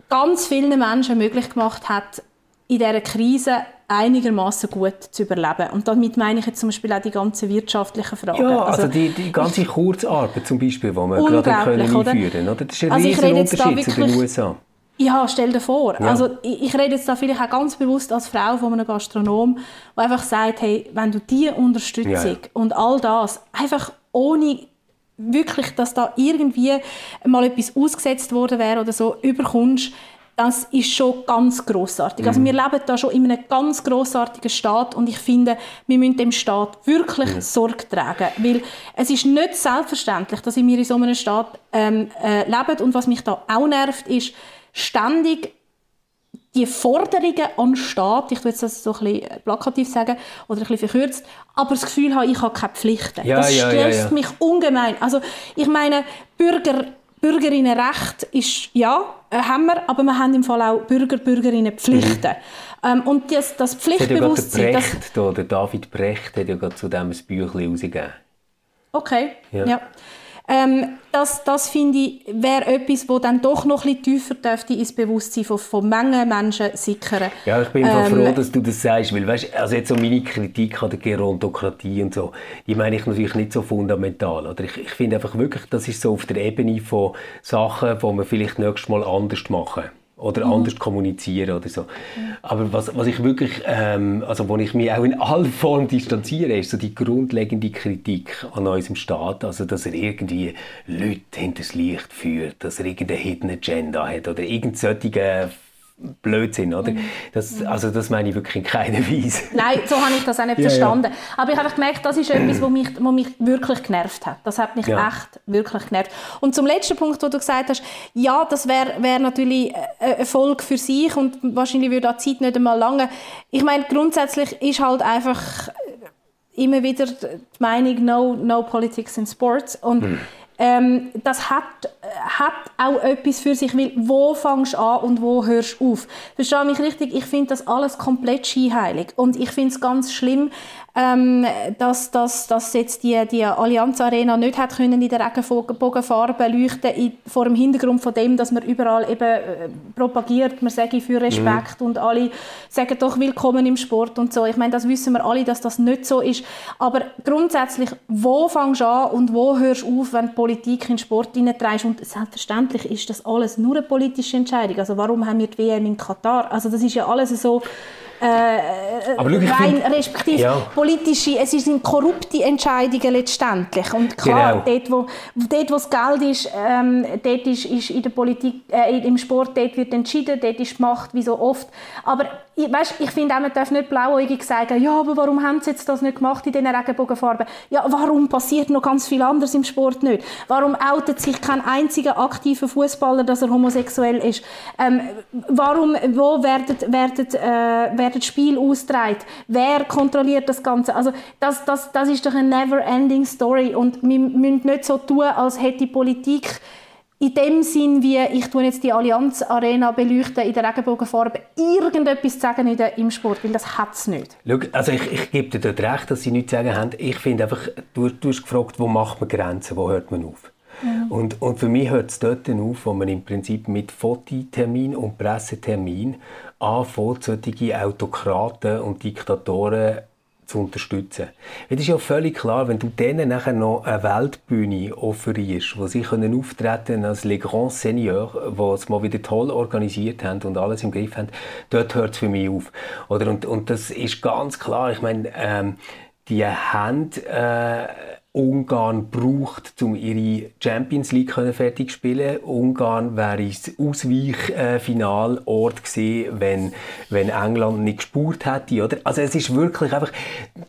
ganz vielen Menschen möglich gemacht hat, in dieser Krise einigermaßen gut zu überleben. Und damit meine ich jetzt zum Beispiel auch die ganzen wirtschaftlichen Fragen. Ja, also, also die, die ganze Kurzarbeit zum Beispiel, die wir gerade können einführen können. Oder? Das ist ein also riesiger Unterschied zu den USA. Ja, stell dir vor. Ja. Also ich, ich, rede jetzt da vielleicht auch ganz bewusst als Frau von einem Gastronom, der einfach sagt, hey, wenn du diese Unterstützung ja, ja. und all das einfach ohne wirklich, dass da irgendwie mal etwas ausgesetzt worden wäre oder so, überkommst, das ist schon ganz großartig. Also mhm. Wir leben da schon in einem ganz großartigen Staat und ich finde, wir müssen dem Staat wirklich mhm. Sorge tragen, weil es ist nicht selbstverständlich, dass wir in so einem Staat ähm, äh, leben und was mich da auch nervt, ist ständig die Forderungen an den Staat, ich würde das so ein bisschen plakativ sagen oder ein bisschen verkürzt, aber das Gefühl habe, ich habe keine Pflichten. Ja, das stresst ja, ja, mich ungemein. Also ich meine, Bürger Bürgerinnenrecht ist ja, äh, haben wir, aber wir haben im Fall auch Bürger, Bürgerinnen Pflichten. Mhm. Ähm, und das, das Pflichtbewusstsein... Ja Brecht, das, der David Brecht hat ja gerade zu dem ein Büchlein rausgegeben. Okay, ja. ja. Ähm, das das finde ich, wäre etwas, das dann doch noch ein tiefer dürfte ins Bewusstsein von, von Mengen Menschen sickern. Ja, ich bin ähm, froh, dass du das sagst, weil weißt, also jetzt so meine Kritik an der Gerontokratie und so, die meine ich natürlich nicht so fundamental. Oder ich, ich finde einfach wirklich, das ist so auf der Ebene von Sachen, die man vielleicht nächstes Mal anders machen oder mhm. anders kommunizieren oder so. Mhm. Aber was, was ich wirklich, ähm, also wo ich mich auch in aller Form distanziere, ist so die grundlegende Kritik an unserem Staat, also dass er irgendwie Leute hinter das Licht führt, dass er irgendeine Hidden Agenda hat oder irgend solche Blödsinn, oder? Mhm. Das, mhm. also das meine ich wirklich in keiner Weise. Nein, so habe ich das auch nicht ja, verstanden. Ja. Aber ich habe gemerkt, das ist etwas, was mich, was mich wirklich genervt hat. Das hat mich ja. echt wirklich genervt. Und zum letzten Punkt, wo du gesagt hast, ja, das wäre wär natürlich ein Erfolg für sich und wahrscheinlich würde die Zeit nicht einmal lange. Ich meine, grundsätzlich ist halt einfach immer wieder die Meinung, no, no politics in sports. Und hm ähm, das hat, hat auch etwas für sich, weil wo fängst du an und wo hörst du auf? Verstehe mich richtig, ich finde das alles komplett scheinheilig und ich finde es ganz schlimm, ähm, dass, dass, dass jetzt die, die Allianz Arena nicht hat können in der Regenbogenfarbe leuchten in, vor dem Hintergrund von dem, dass man überall eben äh, propagiert, man sage für Respekt mhm. und alle sagen doch willkommen im Sport und so. Ich meine, das wissen wir alle, dass das nicht so ist. Aber grundsätzlich, wo fängst du an und wo hörst du auf, wenn du Politik in den Sport hineintreibst? Und selbstverständlich ist das alles nur eine politische Entscheidung. Also warum haben wir die WM in Katar? Also das ist ja alles so äh, rein, respektive ja. politische, es sind korrupte Entscheidungen letztendlich. Und klar, genau. dort, wo, dort, wo das Geld ist, ähm, dort ist, ist in der Politik, äh, im Sport, dort wird entschieden, dort ist die Macht, wie so oft. Aber ich, weißt, ich finde auch, man darf nicht blauäugig sagen, ja, aber warum haben sie jetzt das nicht gemacht in diesen Regenbogenfarben? Ja, warum passiert noch ganz viel anderes im Sport nicht? Warum outet sich kein einziger aktiver Fußballer, dass er homosexuell ist? Ähm, warum, wo werden, werden, äh, werden Spiele ausgetragen? Wer kontrolliert das Ganze? Also das, das, das ist doch eine never-ending Story und wir müssen nicht so tun, als hätte die Politik in dem Sinn, wie ich tue jetzt die Allianz Arena beleuchten in der Regenbogenfarbe, irgendetwas zu sagen in der, im Sport, weil das hat es nicht. Schau, also ich, ich gebe dir dort recht, dass sie nichts zu sagen haben. Ich finde einfach, du, du hast gefragt, wo macht man Grenzen, wo hört man auf? Ja. Und, und für mich hört es dort auf, wo man im Prinzip mit Fototermin und Pressetermin anfängt, solche Autokraten und Diktatoren zu unterstützen. Es ist ja völlig klar, wenn du denen nachher noch eine Weltbühne offerierst, wo sie können auftreten als Les Grands Seigneurs, die es mal wieder toll organisiert haben und alles im Griff haben, dort hört es für mich auf. Oder, und, und das ist ganz klar, ich meine, ähm, die haben äh, Ungarn braucht, um ihre Champions League fertig zu spielen. Ungarn wäre das Ausweichfinalort gewesen, wenn, wenn England nicht gespurt hätte, oder? Also es ist wirklich einfach,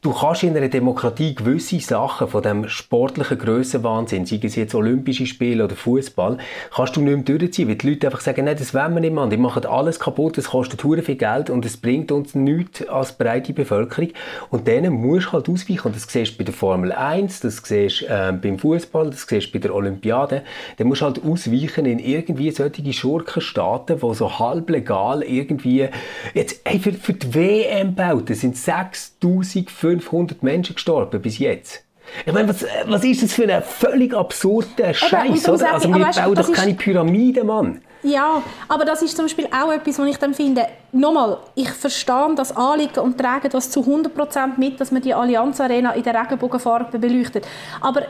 du kannst in einer Demokratie gewisse Sachen von dem sportlichen Grössenwahnsinn, sei es jetzt Olympische Spiele oder Fußball, kannst du nicht mehr durchziehen, weil die Leute einfach sagen, nein, das wollen wir nicht mehr, die machen alles kaputt, es kostet hure viel Geld und es bringt uns nichts als breite Bevölkerung und denen musst du halt ausweichen und das siehst du bei der Formel 1, das das siehst äh, beim Fußball, das siehst bei der Olympiade, dann musst du halt ausweichen in irgendwie solche Schurkenstaaten, die so halblegal irgendwie, jetzt, hey, für, für die WM-Bauten sind 6500 Menschen gestorben bis jetzt. Ich meine, was, was ist das für ein völlig absurder Scheiß, oder? Also wir bauen doch keine Pyramide, Mann. Ja, aber das ist zum Beispiel auch etwas, was ich dann finde, nochmal, ich verstehe das Anliegen und trage das zu 100% mit, dass man die Allianz Arena in der Regenbogenfarbe beleuchtet. Aber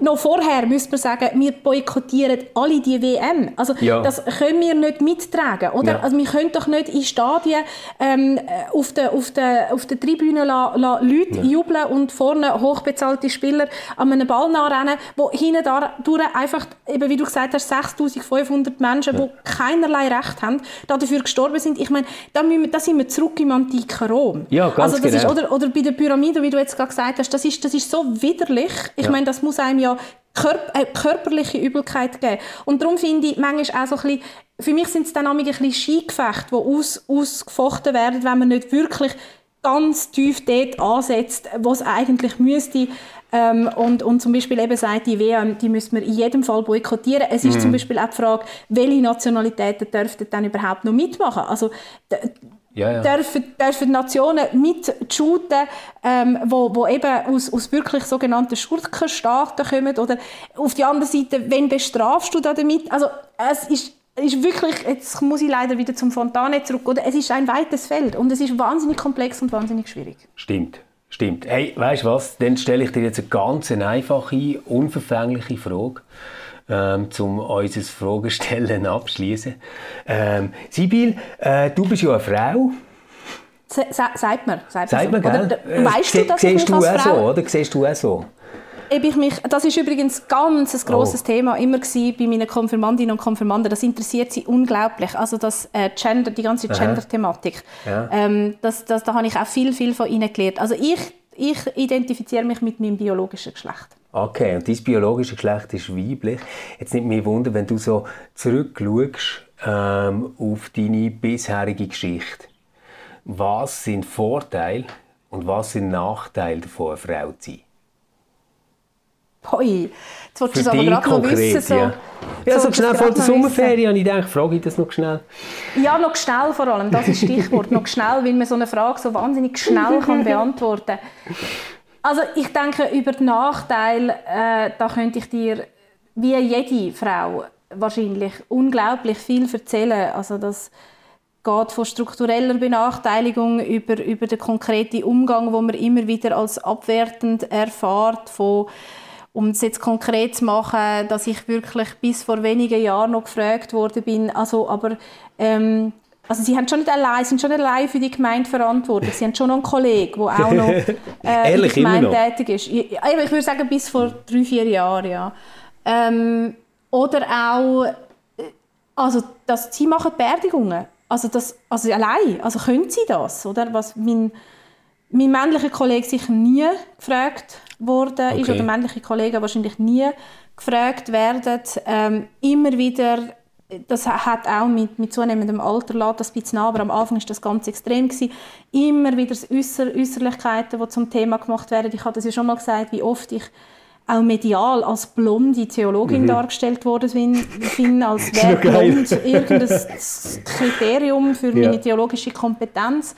noch vorher müsste man sagen, wir boykottieren alle die WM. Also ja. das können wir nicht mittragen, oder? Ja. Also wir können doch nicht in Stadien ähm, auf der auf der auf der Tribüne la, la Leute ja. jubeln und vorne hochbezahlte Spieler an einem Ball nachrennen, wo hinten da einfach eben wie du gesagt hast 6.500 Menschen, die keinerlei Recht haben, dafür gestorben sind. Ich meine, da, da sind wir zurück im antiken Rom. Ja, ganz also das genau. ist, oder, oder bei den Pyramiden, wie du jetzt gerade gesagt hast, das ist, das ist so widerlich. Ich meine, das muss einem ja Körp äh, körperliche Übelkeit geben. Und darum finde ich manchmal auch so ein bisschen, für mich sind es dann ein bisschen Skigefechte, die aus, ausgefochten werden, wenn man nicht wirklich ganz tief dort ansetzt, wo es eigentlich müsste. Ähm, und, und zum Beispiel eben sagt, die WM, die müssen wir in jedem Fall boykottieren. Es ist mhm. zum Beispiel auch die Frage, welche Nationalitäten dürften dann überhaupt noch mitmachen? Also ja, ja. Dürfen, dürfen Nationen mitshooten, ähm, wo, wo eben aus, aus wirklich sogenannten Schurkenstaaten kommen? Oder auf die andere Seite, wen bestrafst du da damit? Also es ist, ist wirklich, jetzt muss ich leider wieder zum Fontane zurück, oder? es ist ein weites Feld und es ist wahnsinnig komplex und wahnsinnig schwierig. Stimmt. Stimmt. Hey, weißt du was? Dann stelle ich dir jetzt eine ganz einfache, unverfängliche Frage ähm, um unser Fragestellen abschließen. Ähm, Sibyl, äh, du bist ja eine Frau. Sagt man. Sagt man, man gell? Oder, weißt du, dass Siehst ich mich du als Frau... So, oder? Siehst du auch so? ich mich, das ist übrigens ganz ein grosses oh. Thema immer bei meinen Konfirmandinnen und Konfirmanden. Das interessiert sie unglaublich. Also das äh, Gender, die ganze Gender-Thematik. Ja. Ähm, das, das, da habe ich auch viel, viel von ihnen gelernt. Also ich, ich identifiziere mich mit meinem biologischen Geschlecht. Okay, und dein biologische Geschlecht ist weiblich. Jetzt nimmt mich Wunder, wenn du so zurückschaust ähm, auf deine bisherige Geschichte. Was sind Vorteile und was sind Nachteile davon, eine Frau zu sein? Hoi, jetzt wolltest du es aber gerade noch wissen. So, ja, ja so, so schnell vor der Sommerferien habe ich gedacht, frage ich das noch schnell. Ja, noch schnell vor allem, das ist das Stichwort. noch schnell, weil man so eine Frage so wahnsinnig schnell kann beantworten kann. Also ich denke, über die Nachteile, äh, da könnte ich dir, wie jede Frau, wahrscheinlich unglaublich viel erzählen. Also das geht von struktureller Benachteiligung über, über den konkreten Umgang, wo man immer wieder als abwertend erfahrt, von um es jetzt konkret zu machen, dass ich wirklich bis vor wenigen Jahren noch gefragt worden bin, also aber ähm, also sie haben schon nicht allein, sind schon allein für die Gemeinde verantwortlich. Sie haben schon noch einen Kollegen, der auch noch äh, Ehrlich, in der Gemeinde tätig ist. Ich, ich würde sagen, bis vor drei, vier Jahren, ja. Ähm, oder auch, äh, also das, sie machen Beerdigungen. Also, das, also allein, also können sie das, oder? Was mein, mein männlicher Kollege sich nie gefragt worden okay. ist, oder männliche Kollegen wahrscheinlich nie gefragt werden, ähm, immer wieder das hat auch mit, mit zunehmendem Alter lässt das ein bisschen nach, aber am Anfang war das ganz extrem gewesen. Immer wieder Äußer Äußerlichkeiten, die zum Thema gemacht werden. Ich habe das ja schon mal gesagt, wie oft ich auch medial als blonde Theologin mhm. dargestellt worden bin, als wäre blond irgendein Kriterium für meine ja. theologische Kompetenz.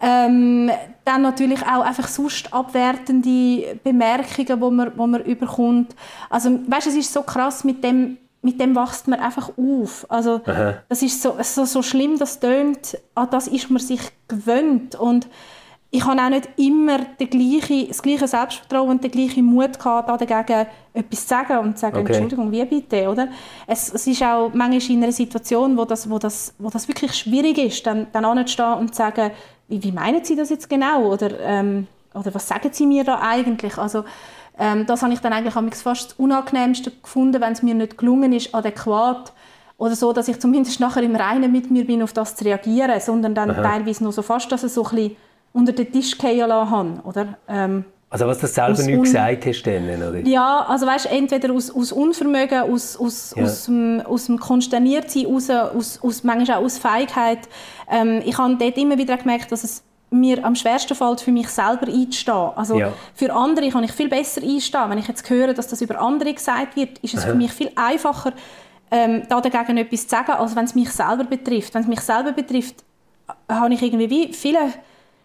Ähm, dann natürlich auch einfach sonst abwertende Bemerkungen, wo man, wo man überkommt. Also, weißt, es ist so krass mit dem mit dem wächst man einfach auf. Also Aha. das ist so, so, so schlimm, das tönt, an das ist man sich gewöhnt und ich habe auch nicht immer den gleichen, das gleiche Selbstvertrauen und den gleichen Mut gehabt, dagegen etwas zu sagen und zu sagen, okay. Entschuldigung, wie bitte, oder? Es, es, ist auch manchmal in einer Situation, wo das, wo das, wo das wirklich schwierig ist, dann, dann anzustehen und zu sagen, wie, wie meinen Sie das jetzt genau? Oder, ähm, oder was sagen Sie mir da eigentlich? Also ähm, das habe ich dann eigentlich fast das Unangenehmste gefunden, wenn es mir nicht gelungen ist, adäquat oder so, dass ich zumindest nachher im Reinen mit mir bin, auf das zu reagieren, sondern dann Aha. teilweise nur so fast, dass ich so ein bisschen unter den Tisch fallen lassen oder? Ähm, also was du selber nicht gesagt hast dann, oder? Ja, also weißt, entweder aus, aus Unvermögen, aus, aus, ja. aus, dem, aus dem Konsterniertsein, aus, aus, aus, manchmal auch aus Feigheit. Ähm, ich habe dort immer wieder gemerkt, dass es mir am schwersten fällt, für mich selber einzustehen. Also ja. für andere kann ich viel besser einstehen. Wenn ich jetzt höre, dass das über andere gesagt wird, ist es Aha. für mich viel einfacher, ähm, da dagegen etwas zu sagen, als wenn es mich selber betrifft. Wenn es mich selber betrifft, habe ich irgendwie wie viele,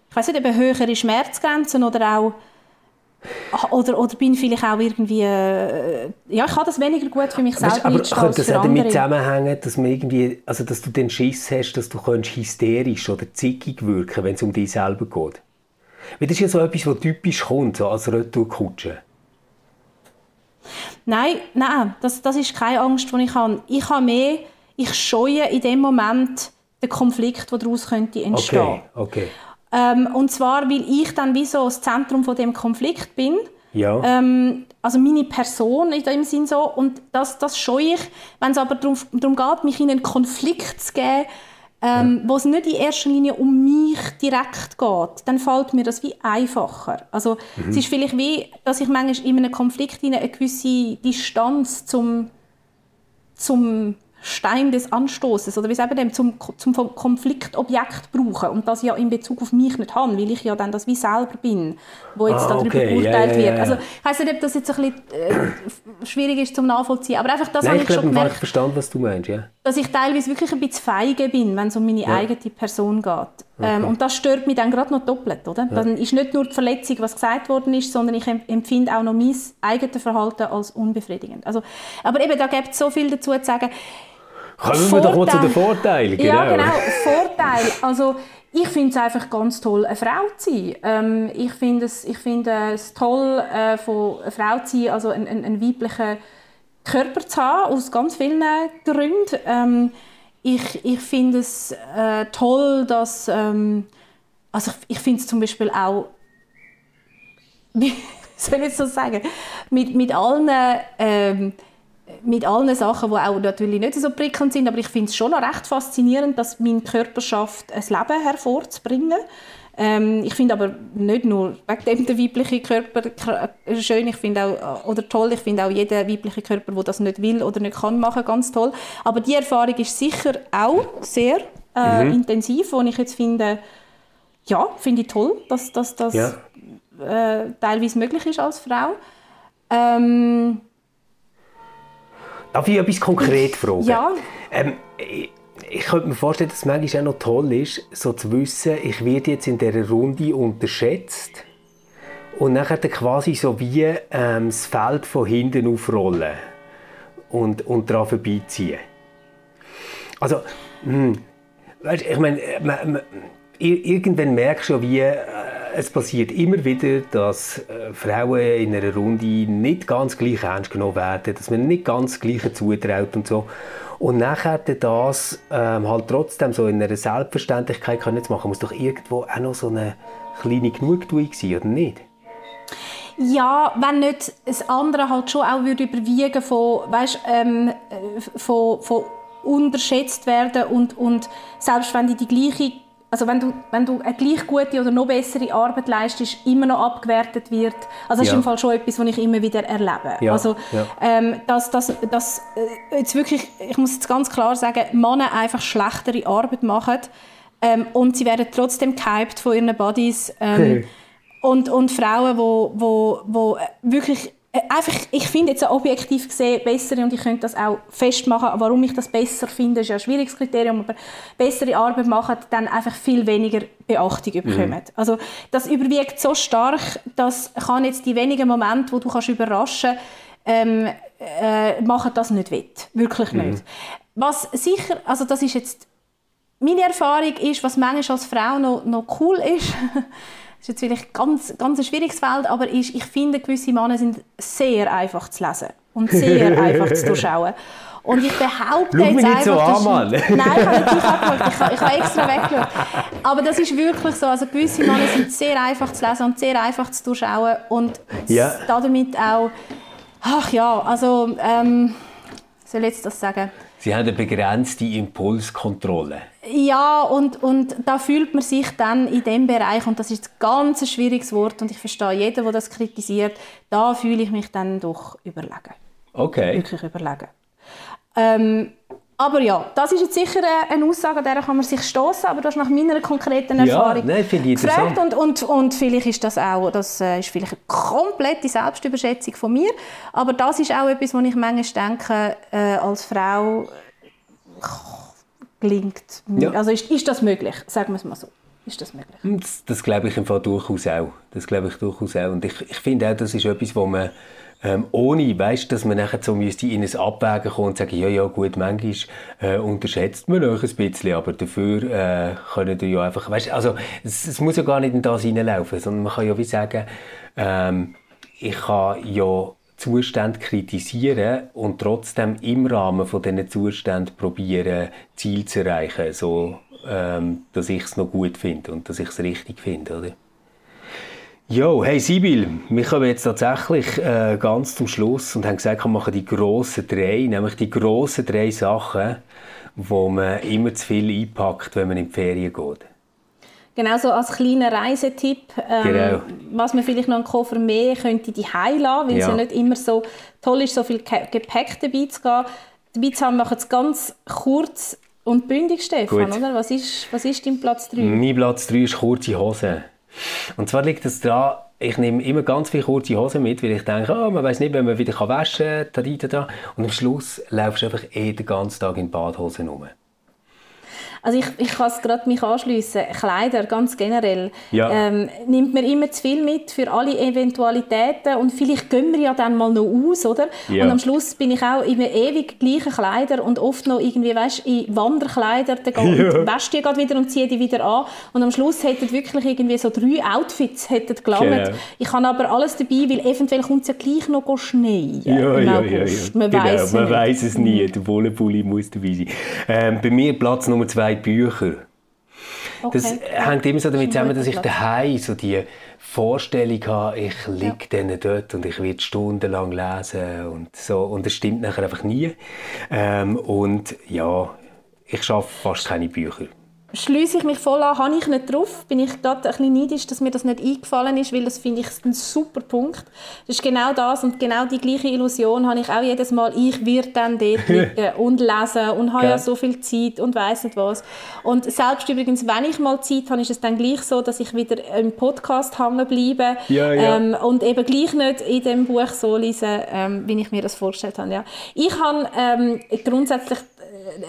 ich weiß nicht, eben höhere Schmerzgrenzen oder auch oder, oder bin vielleicht auch irgendwie, äh, ja, ich habe das weniger gut für mich selber Aber könnte das auch damit zusammenhängen, dass, man irgendwie, also dass du den Schiss hast, dass du hysterisch oder zickig wirken wenn es um dich selber geht? Weil das ist ja so etwas, was typisch kommt, so als Retourkutsche. Nein, nein, das, das ist keine Angst, die ich habe. Ich habe mehr, ich scheue in dem Moment den Konflikt, der daraus könnte entstehen. Okay, okay. Ähm, und zwar, weil ich dann wie so das Zentrum von dem Konflikt bin. Ja. Ähm, also meine Person in dem Sinn so. Und das, das scheue ich, wenn es aber darum, darum geht, mich in einen Konflikt zu geben, ähm, ja. wo es nicht in erster Linie um mich direkt geht, dann fällt mir das wie einfacher. Also mhm. es ist vielleicht wie, dass ich manchmal in einem Konflikt eine gewisse Distanz zum, zum Stein des Anstoßes oder wie sagen dem zum, zum Konfliktobjekt brauchen und das ja in Bezug auf mich nicht haben, weil ich ja dann das wie selber bin, wo jetzt ah, darüber okay. beurteilt ja, ja, ja, wird. Also ich weiß nicht, ob das jetzt ein bisschen äh, schwierig ist zum nachvollziehen, aber einfach das Nein, habe ich, ich schon gemerkt. Ich verstanden, was du meinst, ja. Dass ich teilweise wirklich ein bisschen feige bin, wenn es um meine eigene Person geht. Okay. Ähm, und das stört mich dann gerade noch doppelt, oder? Dann ist nicht nur die Verletzung, was gesagt worden ist, sondern ich empfinde auch noch mein eigenes Verhalten als unbefriedigend. Also, aber eben, da gibt es so viel dazu zu sagen. Kommen wir doch mal zu den Vorteilen. Genau. Ja, genau. Vorteil. Also, ich finde es einfach ganz toll, eine Frau zu sein. Ähm, ich finde es, ich find es toll, äh, von einer Frau zu sein, also einen, einen weiblichen Körper zu haben, aus ganz vielen Gründen. Ähm, ich, ich finde es äh, toll, dass... Ähm, also ich, ich finde es zum Beispiel auch... Wie soll ich so sagen? Mit, mit allen... Mit allen Sachen, die auch natürlich nicht so prickelnd sind, aber ich finde es schon noch recht faszinierend, dass mein Körper schafft, ein Leben hervorzubringen. Ähm, ich finde aber nicht nur wegen dem der weibliche Körper schön, ich finde auch, oder toll, ich finde auch jeder weibliche Körper, der das nicht will oder nicht kann machen, ganz toll. Aber die Erfahrung ist sicher auch sehr äh, mhm. intensiv, wo ich jetzt finde, ja, finde ich toll, dass, dass das ja. äh, teilweise möglich ist als Frau. Ähm, Darf ich etwas konkret fragen? Ja. Ähm, ich, ich könnte mir vorstellen, dass es manchmal auch noch toll ist, so zu wissen, ich werde jetzt in dieser Runde unterschätzt und nachher quasi so wie ähm, das Feld von hinten aufrollen und, und daran vorbeiziehen. Also, hm, weißt, ich meine, irgendwann merkst du ja, wie... Es passiert immer wieder, dass äh, Frauen in einer Runde nicht ganz gleich ernst genommen werden, dass man nicht ganz Gleiche zutraut und so. Und nachher das ähm, halt trotzdem so in einer Selbstverständlichkeit können zu machen, muss doch irgendwo auch noch so eine kleine Genugtuung sein, oder nicht? Ja, wenn nicht das andere halt schon auch würde überwiegen von, weißt, ähm, äh, von, von unterschätzt werden und, und selbst wenn die die gleiche also wenn du, wenn du eine gleich gute oder noch bessere Arbeit leistest, immer noch abgewertet wird. Also das ja. ist im Fall schon etwas, was ich immer wieder erlebe. Ja. Also ja. ähm, dass, dass, dass äh, jetzt wirklich, ich muss jetzt ganz klar sagen, Männer einfach schlechtere Arbeit machen ähm, und sie werden trotzdem gehypt von ihren Bodies ähm, und, und Frauen, die wo, wo, wo wirklich äh, einfach, ich finde jetzt objektiv gesehen besser und ich könnte das auch festmachen, warum ich das besser finde, ist ja ein schwieriges Kriterium, aber bessere Arbeit machen, dann einfach viel weniger Beachtung mhm. bekommen. Mhm. Also das überwiegt so stark, dass kann jetzt die wenigen Momente, wo du kannst überraschen ähm, äh, machen das nicht wett. Wirklich mhm. nicht. Was sicher, also das ist jetzt meine Erfahrung ist, was manchmal als Frau noch, noch cool ist, ist jetzt vielleicht ganz, ganz ein schwieriges Feld, aber ist, ich finde, gewisse Männer sind sehr einfach zu lesen und sehr einfach zu durchschauen. Und ich behaupte Schau jetzt einfach... So an, Mann. Nein, ich habe nicht angeschaut, ich, ich habe extra weggeschaut. Aber das ist wirklich so, also gewisse Männer sind sehr einfach zu lesen und sehr einfach zu durchschauen und ja. damit auch... Ach ja, also... Ähm, soll ich jetzt das sagen? Sie haben eine begrenzte Impulskontrolle. Ja, und, und da fühlt man sich dann in dem Bereich, und das ist ein ganz schwieriges Wort, und ich verstehe jeden, der das kritisiert, da fühle ich mich dann doch überlegen. Okay. Wirklich überlegen. Ähm, aber ja, das ist jetzt sicher eine Aussage, an der kann man sich stoßen, aber du hast nach meiner konkreten Erfahrung ja, nein, ich gefragt und, und, und vielleicht ist das auch, das äh, ist vielleicht eine komplette Selbstüberschätzung von mir, aber das ist auch etwas, wo ich manchmal denke, äh, als Frau gelingt. Ja. Also ist, ist das möglich, sagen wir es mal so. Ist das möglich? Das, das glaube ich im Fall durchaus auch. Das glaube ich durchaus auch. Und ich, ich finde auch, das ist etwas, wo man ähm, ohne, weißt, dass man nachher so müsste in ein Abwägen kommen und sagen, ja, ja, gut, manchmal äh, unterschätzt man euch ein bisschen, aber dafür äh, können wir ja einfach, weißt, also es, es, muss ja gar nicht in das hineinlaufen, sondern man kann ja wie sagen, ähm, ich kann ja Zustand kritisieren und trotzdem im Rahmen von diesen Zuständen probieren, Ziel zu erreichen, so ähm, dass ich es noch gut finde und dass ich es richtig finde, oder? Jo, hey Sibyl, wir kommen jetzt tatsächlich äh, ganz zum Schluss und haben gesagt, wir machen die grossen drei, nämlich die grossen drei Sachen, wo man immer zu viel einpackt, wenn man in die Ferien geht. Genau so als kleiner Reisetipp, ähm, genau. was man vielleicht noch einen Koffer mehr könnte die lassen, weil ja. es ja nicht immer so toll ist, so viel Gepäck dabei zu gehen. Dabei zu haben, machen es ganz kurz und bündig, Stefan, oder? Was ist, was ist dein Platz 3? Mein Platz 3 ist kurze Hose. Und zwar liegt es daran, ich nehme immer ganz viele kurze Hosen mit, weil ich denke, oh, man weiß nicht, wenn man wieder waschen kann, da, da, Und am Schluss laufst du einfach eh den ganzen Tag in Badhosen rum. Also ich, ich kann es gerade mich anschliessen. Kleider ganz generell ja. ähm, nimmt man immer zu viel mit für alle Eventualitäten und vielleicht gehen wir ja dann mal noch aus, oder? Ja. Und am Schluss bin ich auch immer ewig gleichen Kleider und oft noch irgendwie, weißt, in Wanderkleider, dann ja. wäschst die gerade wieder und ziehe die wieder an und am Schluss hätten wirklich irgendwie so drei Outfits hätten gelangt. Genau. Ich habe aber alles dabei, weil eventuell kommt es ja gleich noch schneien ja, ja, ja, ja, Man genau, weiß es nie. Der Wollenpulli muss dabei sein. Ähm, bei mir Platz Nummer zwei Bücher. Okay. Das hängt immer so damit zusammen, dass ich daheim so die Vorstellung habe, ich liege ja. dann dort und ich werde stundenlang lesen und so. Und das stimmt nachher einfach nie. Ähm, und ja, ich schaffe fast keine Bücher schließe ich mich voll an, habe ich nicht drauf. Bin ich gerade ein bisschen neidisch, dass mir das nicht eingefallen ist, weil das finde ich ein super Punkt. Das ist genau das und genau die gleiche Illusion habe ich auch jedes Mal. Ich werde dann dort liegen und lesen und habe ja so viel Zeit und weiß nicht was. Und selbst übrigens, wenn ich mal Zeit habe, ist es dann gleich so, dass ich wieder im Podcast hängen bleibe ja, ja. Ähm, und eben gleich nicht in dem Buch so lesen, ähm, wie ich mir das vorgestellt habe. Ja. Ich habe ähm, grundsätzlich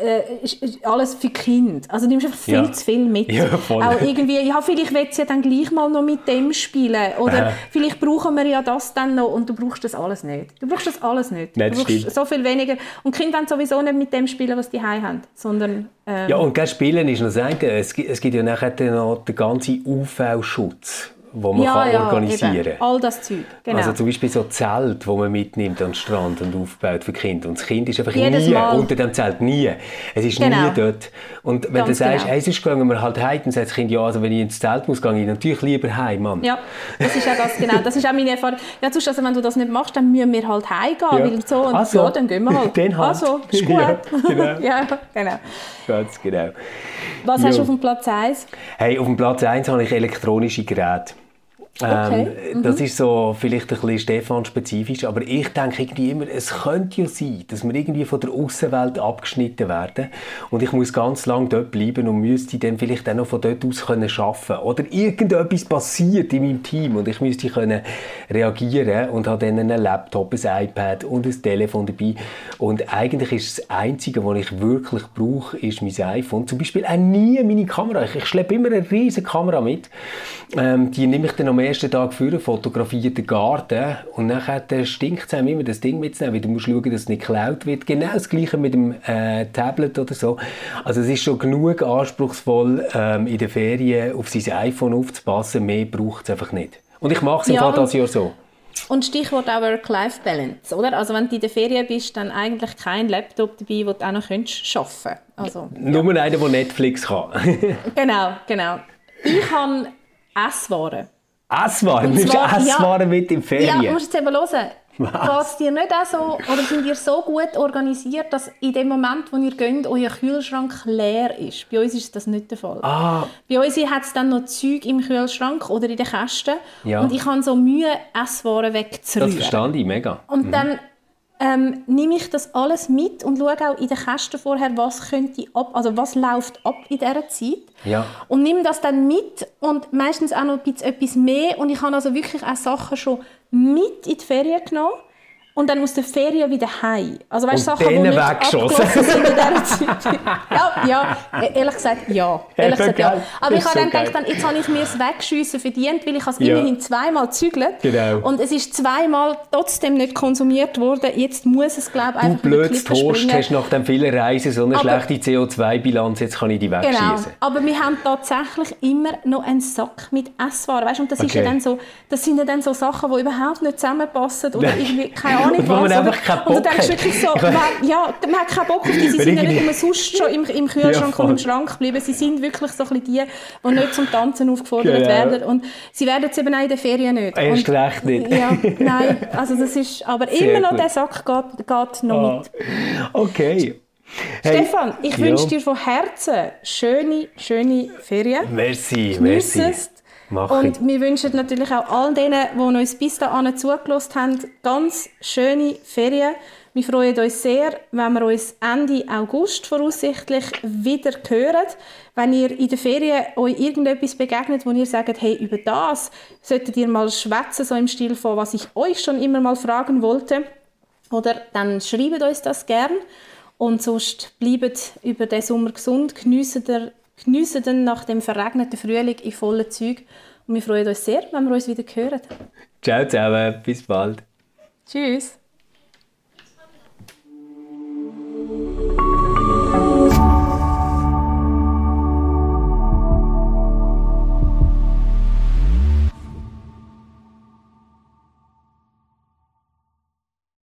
äh, ist, alles für Kind. Also du nimmst einfach viel ja. zu viel mit. Ja, Auch irgendwie, ja, vielleicht willst du ja dann gleich mal noch mit dem spielen. Oder äh. vielleicht brauchen wir ja das dann noch und du brauchst das alles nicht. Du brauchst das alles nicht. Nein, du brauchst stimmt. so viel weniger. Und Kinder wollen sowieso nicht mit dem spielen, was die haben, sondern... Ähm, ja, und das Spielen ist noch das eine. Es gibt, es gibt ja nachher noch den ganzen UV-Schutz wo man ja, kann ja, organisieren kann. All das Zeug, genau. Also zum Beispiel so Zelt, wo man mitnimmt an den Strand und aufbaut für Kinder. Und das Kind ist einfach Jedes nie Mal. unter dem Zelt, nie. Es ist Genau. nie dort. Und wenn Ganz du sagst, genau. hey, sonst gehen wir halt heim, dann sagt das Kind, ja, also wenn ich ins Zelt muss, gehe ich natürlich lieber heim, Mann. Ja, das ist ja das, genau. Das ist auch meine Erfahrung. Ja, sonst, also, wenn du das nicht machst, dann müssen wir halt heimgehen, Ja. weil so, und Ach so. ja, dann gehen wir halt. Dann halt. Also, ist gut. Ja, genau. ja, genau. Ganz genau. Was hast du auf dem Platz 1? Hey, auf dem Platz 1 habe ich elektronische Geräte. Okay. Ähm, Das ist so vielleicht ein bisschen Stefan-spezifisch, aber ich denke irgendwie immer, es könnte ja sein, dass wir irgendwie von der Außenwelt abgeschnitten werden und ich muss ganz lange dort bleiben und müsste dann vielleicht auch noch von dort aus können arbeiten Oder irgendetwas passiert in meinem Team und ich müsste können reagieren und habe dann einen Laptop, ein iPad und ein Telefon dabei und eigentlich ist das Einzige, was ich wirklich brauche, ist mein iPhone. Zum Beispiel auch nie meine Kamera. Ich, ich schleppe immer eine riesige Kamera mit. Ähm, die nehme ich dann am ersten Tag für, fotografiere den Garten und nachher stinkt es einem immer, das Ding mitzunehmen, weil du musst schauen, dass es nicht geklaut wird. Genau das Gleiche mit dem äh, Tablet oder so. Also es ist schon genug anspruchsvoll, ähm, in den Ferien auf sein iPhone aufzupassen. Mehr braucht es einfach nicht. Und ich mache es im Ja, das Jahr so. Und Stichwort auch Work-Life-Balance, oder? Also wenn du in der Ferien bist, dann eigentlich kein Laptop dabei, wo du auch noch könntest arbeiten Also, Nur einer, der Netflix kann. genau, genau. Ich habe Esswaren. Esswaren, nimmst du ja. Esswaren mit in die Ferien? Ja, musst du jetzt eben hören. Geht es dir nicht auch so, oder sind ihr so gut organisiert, dass in dem Moment, wo ihr geht, euer Kühlschrank leer ist? Bei uns ist das nicht der Fall. Ah, Bei uns hat es dann noch Zeug im Kühlschrank oder in den Kästen Ja. und ich habe so Mühe, Esswaren das wegzurühren. verstand ich mega. Und dann ähm, nehme ich das alles mit und schaue auch in den Kästen vorher, was könnte ab, also was läuft ab in dieser Zeit. Ja. Und nehme das dann mit und meistens auch noch ein bisschen etwas mehr. Und ich habe also wirklich auch Sachen schon mit in die Ferien genommen und dann aus der Ferien wieder heim. Also weißt, Und Sachen, die nicht weggeschossen. sind in dieser Zeit. ja, ja, e- ehrlich gesagt, ja. Ehrlich gesagt, ja. Aber ich habe so dann gedacht, geil. dann, jetzt habe ich mir das Wegschiessen verdient, weil ich habe es Ja. immerhin zweimal gezügelt. Genau. Und es ist zweimal trotzdem nicht konsumiert worden. Jetzt muss es, glaube ich, Du einfach die blödes Toast hast nach dem vielen Reisen so eine Aber- schlechte CO2-Bilanz, jetzt kann ich die Genau. wegschießen. Aber wir haben tatsächlich immer noch einen Sack mit Esswaren. Weißt? Und das, ist ja Okay. dann so, das sind ja dann so Sachen, die überhaupt nicht zusammenpassen oder irgendwie, keine Ahnung Und wo man was. einfach keinen Und du Bock denkst wirklich so, man, ja, man hat keinen Bock auf die. Sie sind ja nicht irgendwie- umsonst schon im, im Kühlschrank Ja, und im. Schrank geblieben. Sie sind wirklich so ein bisschen die, die nicht zum Tanzen aufgefordert Genau. werden. Und sie werden es eben auch in den Ferien nicht. Erst und, recht nicht. Ja, nein, also das ist, aber Sehr immer noch gut. der Sack geht, geht noch Ah, mit. Okay. Hey, Stefan, ich ja. wünsche dir von Herzen schöne, schöne Ferien. Merci, Genieß merci. es. Mach Und ich. wir wünschen natürlich auch allen denen, die uns bis dahin zugelassen haben, ganz schöne Ferien. Wir freuen uns sehr, wenn wir uns Ende August voraussichtlich wieder hören. Wenn ihr in der Ferien euch irgendetwas begegnet, wo ihr sagt, hey, über das solltet ihr mal schwätzen, so im Stil von, was ich euch schon immer mal fragen wollte. Oder dann schreibt uns das gern. Und sonst bleibt über den Sommer gesund, geniessen der geniessen dann nach dem verregneten Frühling in vollen Zügen. Und wir freuen uns sehr, wenn wir uns wieder hören. Ciao zusammen, bis bald. Tschüss.